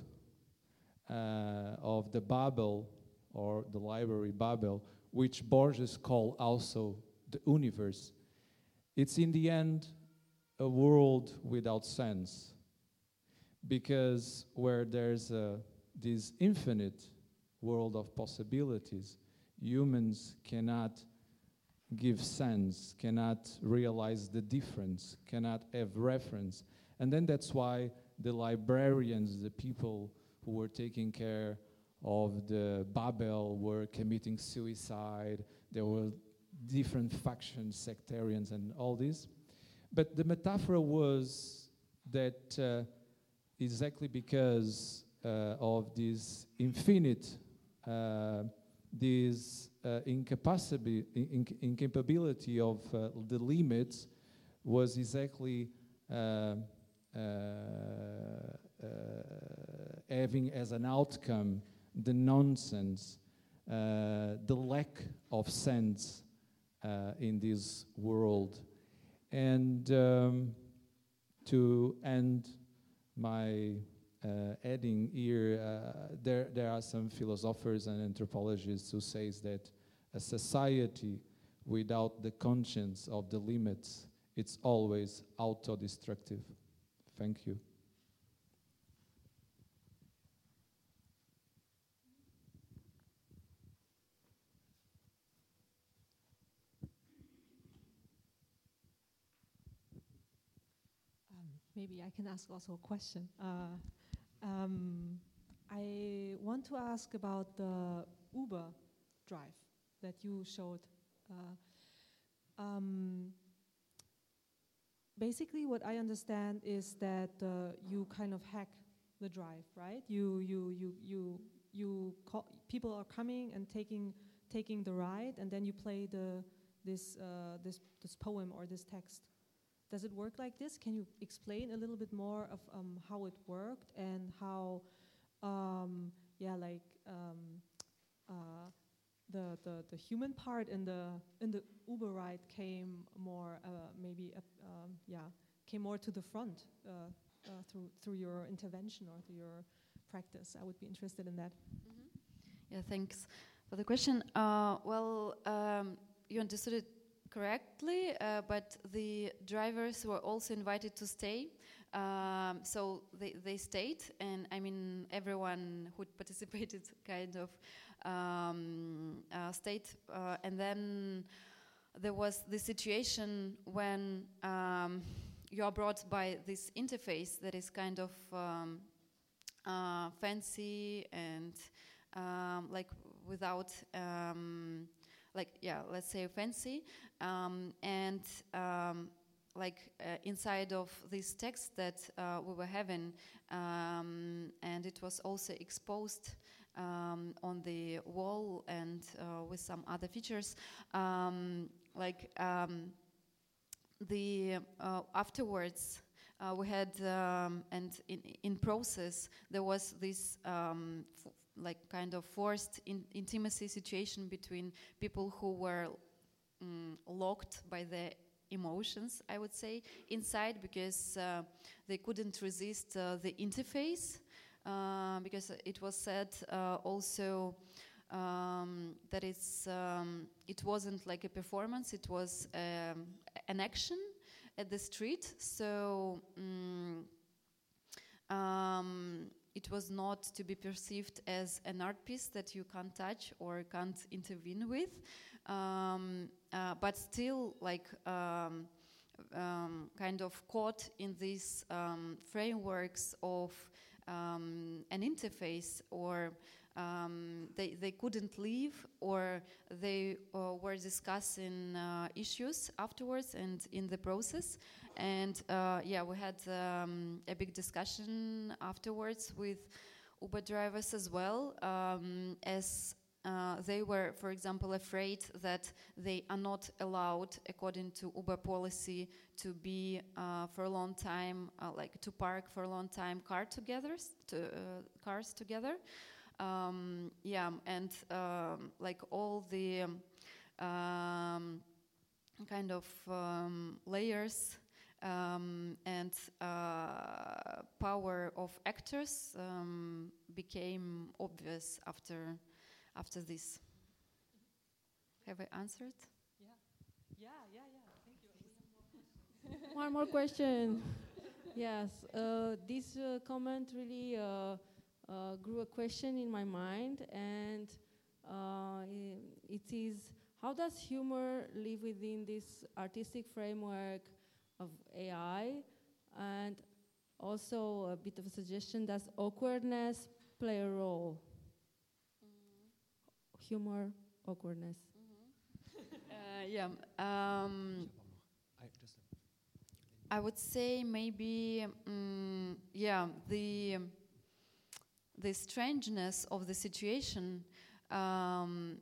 S7: uh, of the Babel or the library Babel, which Borges called also the universe. It's in the end a world without sense, because where there's a, this infinite world of possibilities, humans cannot give sense, cannot realize the difference, cannot have reference. And then that's why the librarians, the people who were taking care of the Babel were committing suicide. There were different factions, sectarians, and all this. But the metaphor was that uh, exactly because uh, of this infinite, uh, this uh, incapacity, inc- incapability of uh, the limits, was exactly uh, having as an outcome the nonsense, uh, the lack of sense uh, in this world. And um, to end my uh, adding here, uh, there, there are some philosophers and anthropologists who says that a society without the conscience of the limits, it's always auto-destructive. Thank you.
S8: maybe I can ask also a question. Uh, um, I want to ask about the Uber drive that you showed. Uh, um, basically, what I understand is that uh, you kind of hack the drive, right? You you you you you people are coming and taking taking the ride, and then you play the this uh, this this poem or this text. Does it work like this? Can you explain a little bit more of um, how it worked and how, um, yeah, like um, uh, the, the the human part in the in the Uber ride came more uh, maybe uh, yeah came more to the front uh, uh, through through your intervention or through your practice? I would be interested in that.
S2: Yeah, thanks for the question. Uh, well, um, you understood it correctly, uh, but the drivers were also invited to stay. Um, so they, they stayed, and I mean, everyone who participated kind of um, uh, stayed. Uh, and then there was the situation when um, you are brought by this interface that is kind of um, uh, fancy and um, like without um, like yeah let's say fancy um, and um, like uh, inside of this text that uh, we were having um, and it was also exposed um, on the wall and uh, with some other features um, like um, the uh, afterwards uh, we had um, and in, in process there was this um, f- like kind of forced in intimacy situation between people who were mm, locked by their emotions i would say inside because uh, they couldn't resist uh, the interface uh, because it was said uh, also um, that it's um, it wasn't like a performance it was um, an action at the street. So mm, um, it was not to be perceived as an art piece that you can't touch or can't intervene with. Um, uh, but still like um, um, kind of caught in these um, frameworks of um, an interface or um, they, they couldn't leave or they uh, were discussing uh, issues afterwards and in the process and uh, yeah we had um, a big discussion afterwards with uber drivers as well um, as uh, they were, for example, afraid that they are not allowed, according to Uber policy, to be uh, for a long time, uh, like to park for a long time car together, to, cars together. Um, yeah, and um, like all the um, kind of um, layers um, and uh, power of actors um, became obvious after after this. Have I answered?
S8: Yeah, yeah, yeah, yeah. Thank you.
S9: One more question. yes, uh, this uh, comment really uh, grew a question in my mind, and uh, it is how does humor live within this artistic framework of AI? And also, a bit of a suggestion does awkwardness play a role? Humor, awkwardness.
S2: Uh, yeah. Um, I would say maybe, mm yeah, the the strangeness of the situation um,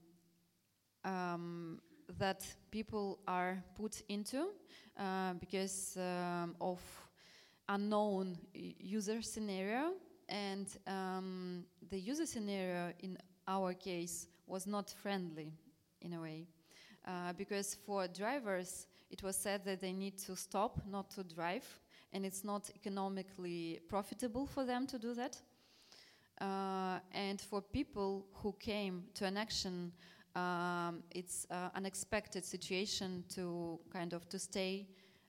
S2: um, that people are put into uh, because um, of unknown user scenario. And um, the user scenario in our case was not friendly in a way uh, because for drivers it was said that they need to stop not to drive and it's not economically profitable for them to do that uh, and for people who came to an action um, it's uh, unexpected situation to kind of to stay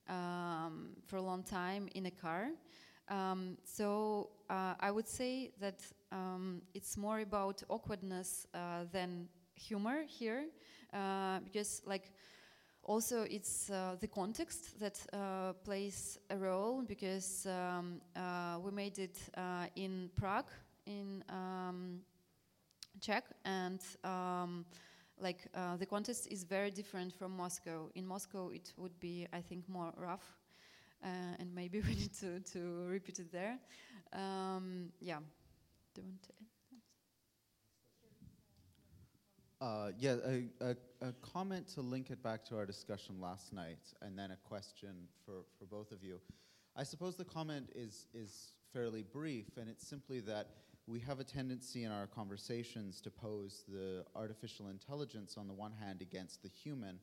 S2: um, for a long time in a car. Um, so uh, i would say that um, it's more about awkwardness uh, than humor here uh, because like also it's uh, the context that uh, plays a role because um, uh, we made it uh, in Prague in um, Czech and um, like uh, the contest is very different from Moscow. In Moscow it would be I think more rough uh, and maybe we need to, to repeat it there. Um, yeah. Do you want to?
S10: Uh, yeah, a, a, a comment to link it back to our discussion last night, and then a question for, for both of you. I suppose the comment is, is fairly brief, and it's simply that we have a tendency in our conversations to pose the artificial intelligence on the one hand against the human,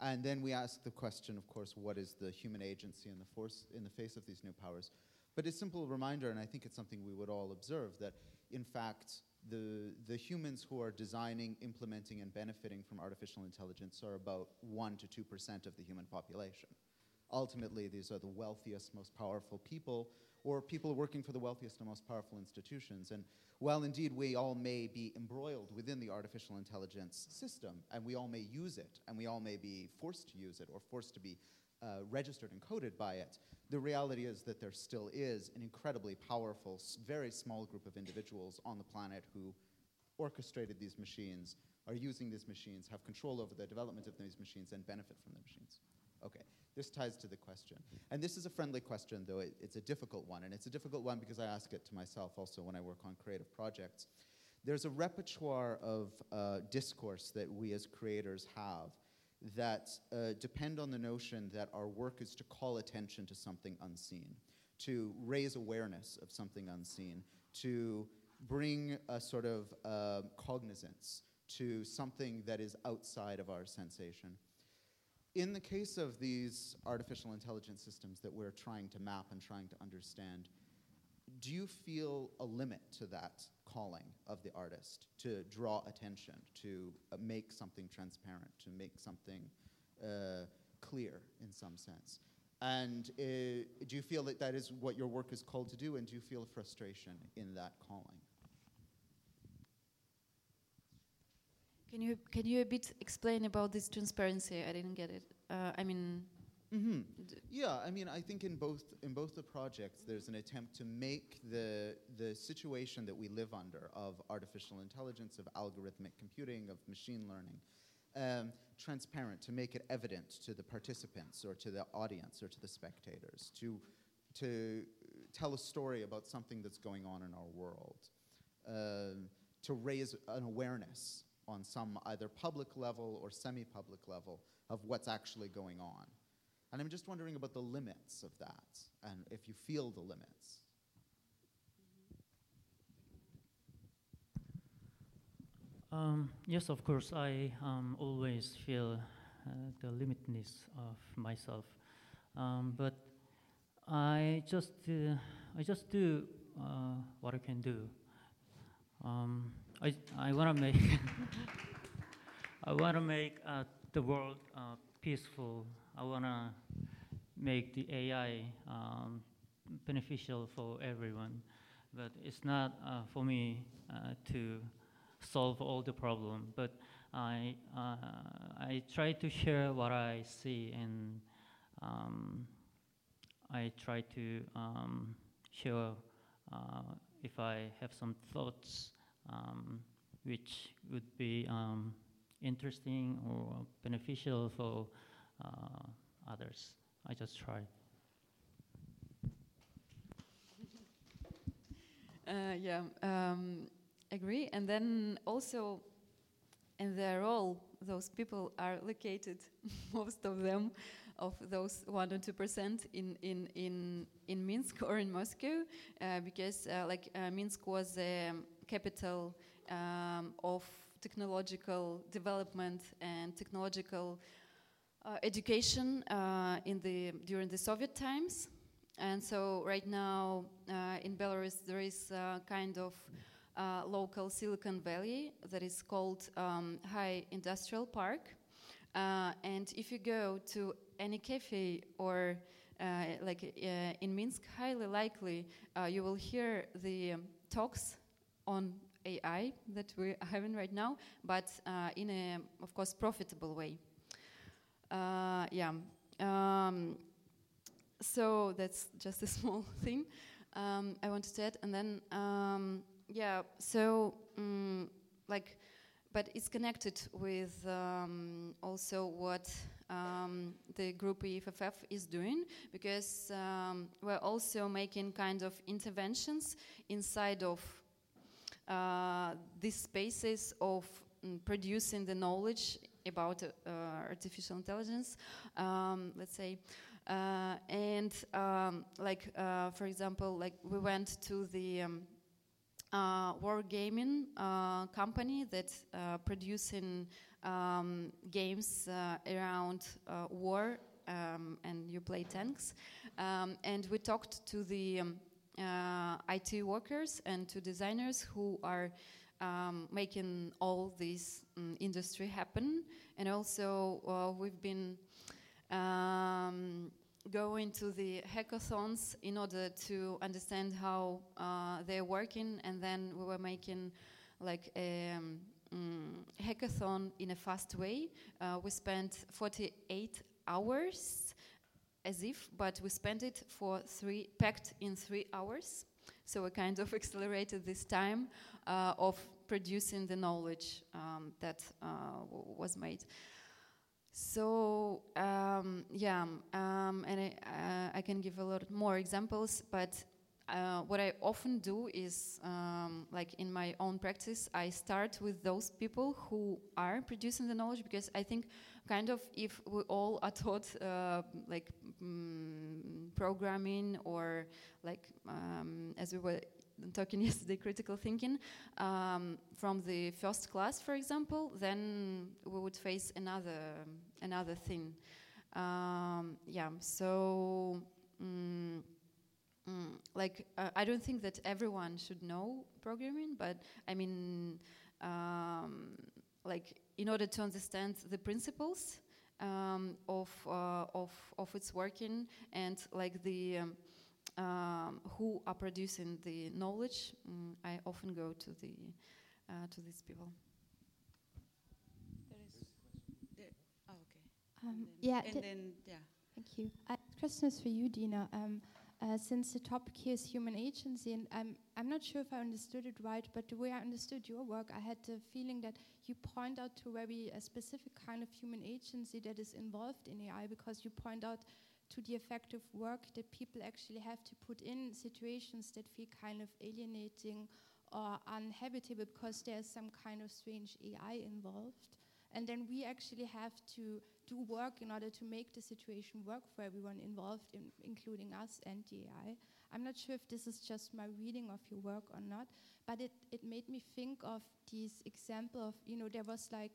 S10: and then we ask the question, of course, what is the human agency in the, force, in the face of these new powers? But a simple reminder, and I think it's something we would all observe, that in fact, the, the humans who are designing, implementing, and benefiting from artificial intelligence are about 1% to 2% of the human population. Ultimately, these are the wealthiest, most powerful people, or people working for the wealthiest and most powerful institutions. And while indeed we all may be embroiled within the artificial intelligence system, and we all may use it, and we all may be forced to use it, or forced to be uh, registered and coded by it, the reality is that there still is an incredibly powerful, very small group of individuals on the planet who orchestrated these machines, are using these machines, have control over the development of these machines, and benefit from the machines. Okay, this ties to the question. And this is a friendly question, though it, it's a difficult one. And it's a difficult one because I ask it to myself also when I work on creative projects. There's a repertoire of uh, discourse that we as creators have that uh, depend on the notion that our work is to call attention to something unseen, to raise awareness of something unseen, to bring a sort of uh, cognizance to something that is outside of our sensation. In the case of these artificial intelligence systems that we're trying to map and trying to understand, do you feel a limit to that calling of the artist to draw attention, to uh, make something transparent, to make something uh, clear in some sense? And uh, do you feel that that is what your work is called to do, and do you feel frustration in that calling?
S2: Can you can you a bit explain about this transparency? I didn't get it. Uh, I mean,
S10: Mm-hmm. Yeah, I mean, I think in both in both the projects, there's an attempt to make the the situation that we live under of artificial intelligence, of algorithmic computing, of machine learning, um, transparent, to make it evident to the participants or to the audience or to the spectators, to to tell a story about something that's going on in our world, uh, to raise an awareness on some either public level or semi-public level of what's actually going on. And I'm just wondering about the limits of that and if you feel the limits.
S3: Um, yes, of course, I um, always feel uh, the limitness of myself. Um, but I just, uh, I just do uh, what I can do. Um, I, I want to make, I want to make uh, the world uh, peaceful I want to make the AI um, beneficial for everyone, but it's not uh, for me uh, to solve all the problem. But I uh, I try to share what I see, and um, I try to um, share uh, if I have some thoughts um, which would be um, interesting or beneficial for uh, others. I just try.
S2: Uh, yeah, um, agree. And then also, in their role, those people are located, most of them, of those one or two percent in in in in Minsk or in Moscow, uh, because uh, like uh, Minsk was the capital um, of technological development and technological uh, education uh, in the during the Soviet times, and so right now uh, in Belarus there is a kind of uh, local Silicon Valley that is called um, High Industrial Park, uh, and if you go to any cafe or uh, like in Minsk, highly likely you will hear the um, talks on AI that we're having right now, but in a, of course, profitable way. Uh, yeah. Um, so that's just a small thing um, I wanted to add. And then, um, yeah, so um, like, but it's connected with um, also what um, the group EFFF is doing because um, we're also making kind of interventions inside of uh, these spaces of mm, producing the knowledge about uh, artificial intelligence, um, let's say. Uh, and um, like, uh, for example, like we went to the um, uh, wargaming uh, company that uh, producing um, games around war um, and you play tanks. Um, and we talked to the um, uh, IT workers and to designers who are um, making all this um, industry happen. And also, uh, we've been um, going to the hackathons in order to understand how uh, they're working, and then we were making like a um, mm, hackathon in a fast way. Uh, we spent 48 hours as if, but we spent it for three, packed in three hours. So we kind of accelerated this time uh, of producing the knowledge um, that uh, was made. So um, yeah, um, and I, uh, I, can give a lot more examples, but uh, what I often do is, um, like in my own practice, I start with those people who are producing the knowledge because I think, kind of, if we all are taught uh, like mm, programming or like um, as we were talking yesterday, critical thinking um, from the first class, for example, then we would face another another thing. Um, yeah, so. Mm, Mm, like uh, I don't think that everyone should know programming, but I mean, um, like in order to understand the principles um, of uh, of of its working and like the um, um who are producing the knowledge, mm, I often go to the uh, to these people.
S1: There is there, oh, okay.
S11: Um, yeah.
S1: And then yeah.
S11: Thank you. Uh, question is for you, Dina. Um, uh, since the topic here is human agency, and I'm, I'm not sure if I understood it right, but the way I understood your work, I had the feeling that you point out to very a specific kind of human agency that is involved in AI because you point out to the effective work that people actually have to put in situations that feel kind of alienating or uninhabitable because there's some kind of strange AI involved. And then we actually have to do work in order to make the situation work for everyone involved, in, including us and the AI. I'm not sure if this is just my reading of your work or not, but it, it made me think of this example of, you know, there was like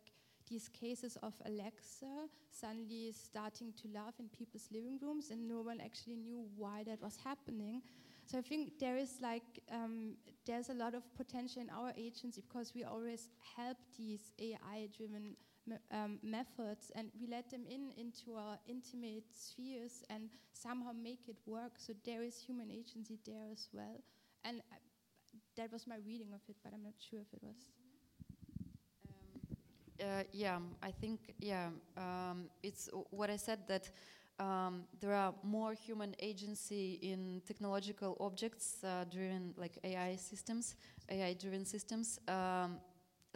S11: these cases of Alexa suddenly starting to laugh in people's living rooms, and no one actually knew why that was happening. So I think there is like um, there's a lot of potential in our agency because we always help these AI-driven um, methods and we let them in into our intimate spheres and somehow make it work. So there is human agency there as well. And I, that was my reading of it, but I'm not sure if it was.
S2: Um, uh, yeah, I think, yeah, um, it's what I said that um, there are more human agency in technological objects uh, driven, like AI systems, AI driven systems, um,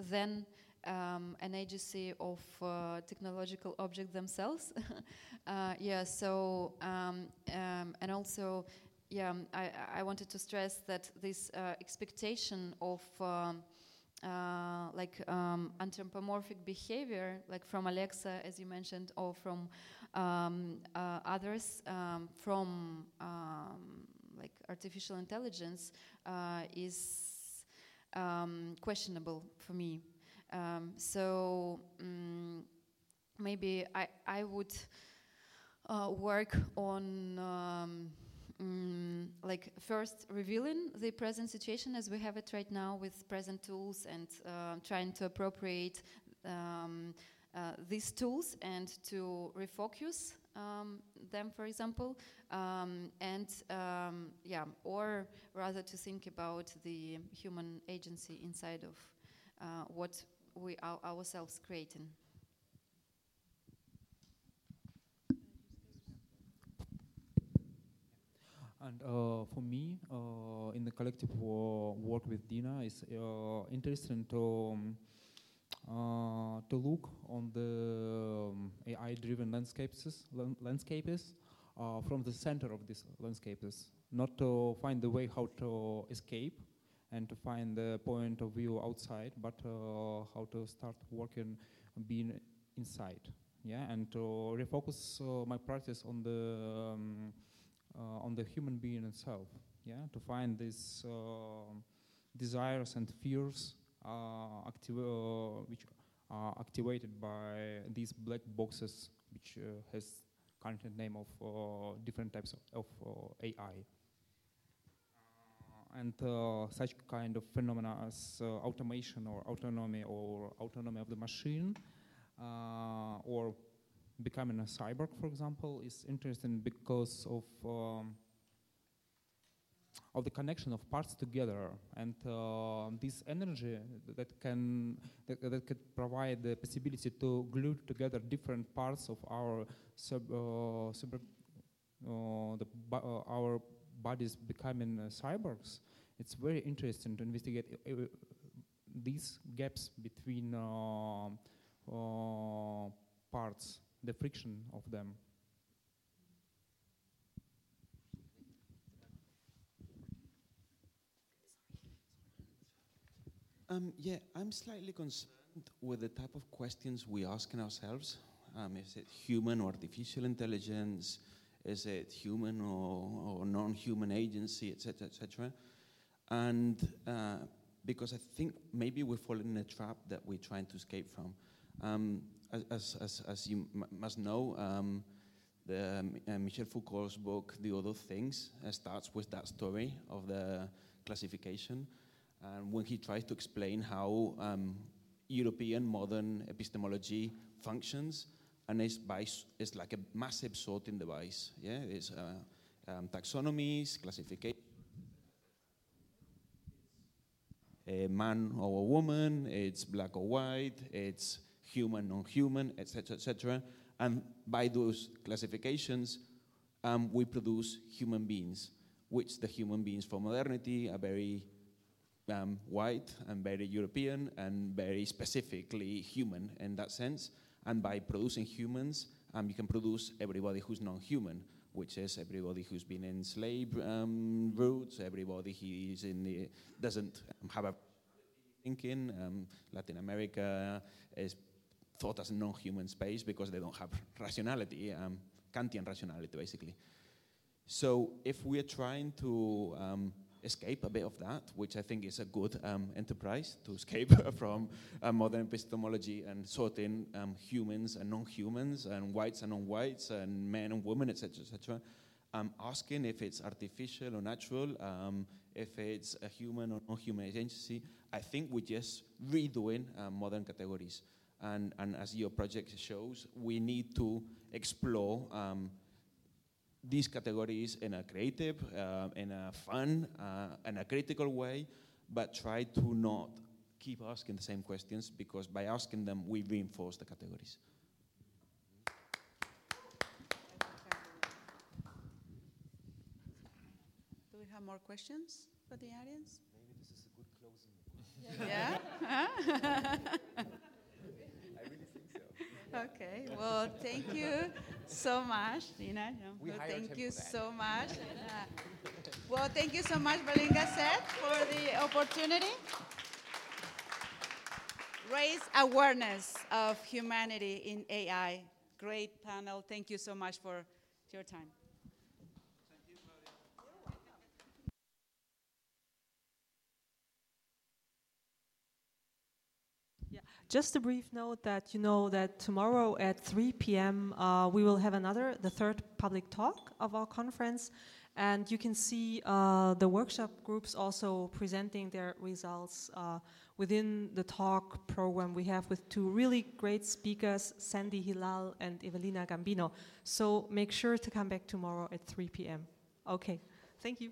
S2: than um, an agency of uh, technological objects themselves. uh, yeah, so, um, um, and also, yeah, I, I, wanted to stress that this uh, expectation of um, uh, like um, anthropomorphic behavior, like from Alexa, as you mentioned, or from um, uh, others, from like artificial intelligence, uh, is questionable for me. Um, so um, maybe I, I would uh, work on um, mm, like first revealing the present situation as we have it right now with present tools and uh, trying to appropriate um, uh, these tools and to refocus um, them, for example, um, and yeah, or rather to think about the human agency inside of uh, what we are ourselves creating.
S12: And uh, for me, uh, in the collective work with Dina, it's uh, interesting to um, uh, to look on the um, AI-driven landscapes, landscapes uh, from the center of these landscapes, not to find the way how to escape, and to find the point of view outside, but uh, how to start working being inside. Yeah, and to refocus uh, my practice on the um, uh, on the human being itself. Yeah, to find these desires and fears which are activated by these black boxes which has content name of different types of, of AI. And such kind of phenomena as automation or autonomy or autonomy of the machine or becoming a cyborg, for example, is interesting because of um, of the connection of parts together. And uh, this energy that can that, that could provide the possibility to glue together different parts of our sub, uh, sub uh, the uh, our bodies becoming uh, cyborgs it's very interesting to investigate uh, these gaps between parts the friction of them
S13: Um, yeah, I'm slightly concerned with the type of questions we ask in ourselves. Um, is it human or artificial intelligence? Is it human or, or non-human agency, etc., etc.? And uh, because I think maybe we're falling in a trap that we're trying to escape from. Um, as, as, as, you must know, um, the, um, uh, Michel Foucault's book, The Other Things, uh, starts with that story of the classification. And when he tries to explain how um, European modern epistemology functions, and it's, by, it's like a massive sorting device. Yeah, it's uh, um, taxonomies, classification, a man or a woman, it's black or white, it's human, non-human, etc., etc. And by those classifications, um, we produce human beings, which the human beings for modernity are very um, white and very European and very specifically human in that sense. And by producing humans, um, you can produce everybody who's non-human, which is everybody who's been in slave um, everybody who is in the, doesn't have a thinking. Um, Latin America is thought as a non-human space because they don't have rationality, um, Kantian rationality, basically. So if we're trying to um, escape a bit of that, which I think is a good um, enterprise to escape from uh, modern epistemology and sorting um, humans and non-humans and whites and non-whites and men and women, etc., etc. Um, asking if it's artificial or natural, um, if it's a human or non-human agency. I think we're just redoing uh, modern categories. And, and as your project shows, we need to explore um, these categories in a creative, uh, in a fun, uh, in a critical way, but try to not keep asking the same questions because by asking them, we reinforce the categories.
S1: Do we have more questions for the audience?
S14: Maybe this is a good closing.
S1: Yeah? Okay, well, thank you so much, Dina.
S14: We
S1: well, thank you so much. Well, thank you so much, Berliner Gazette, for the opportunity. Raise awareness of humanity in AI. Great panel. Thank you so much for your time.
S8: Just a brief note that you know that tomorrow at 3 p.m. Uh, we will have another, the third public talk of our conference, and you can see uh, the workshop groups also presenting their results uh, within the talk program we have with two really great speakers, Sandi Hilal and Evelina Gambino. So make sure to come back tomorrow at 3 p.m. Okay, thank you.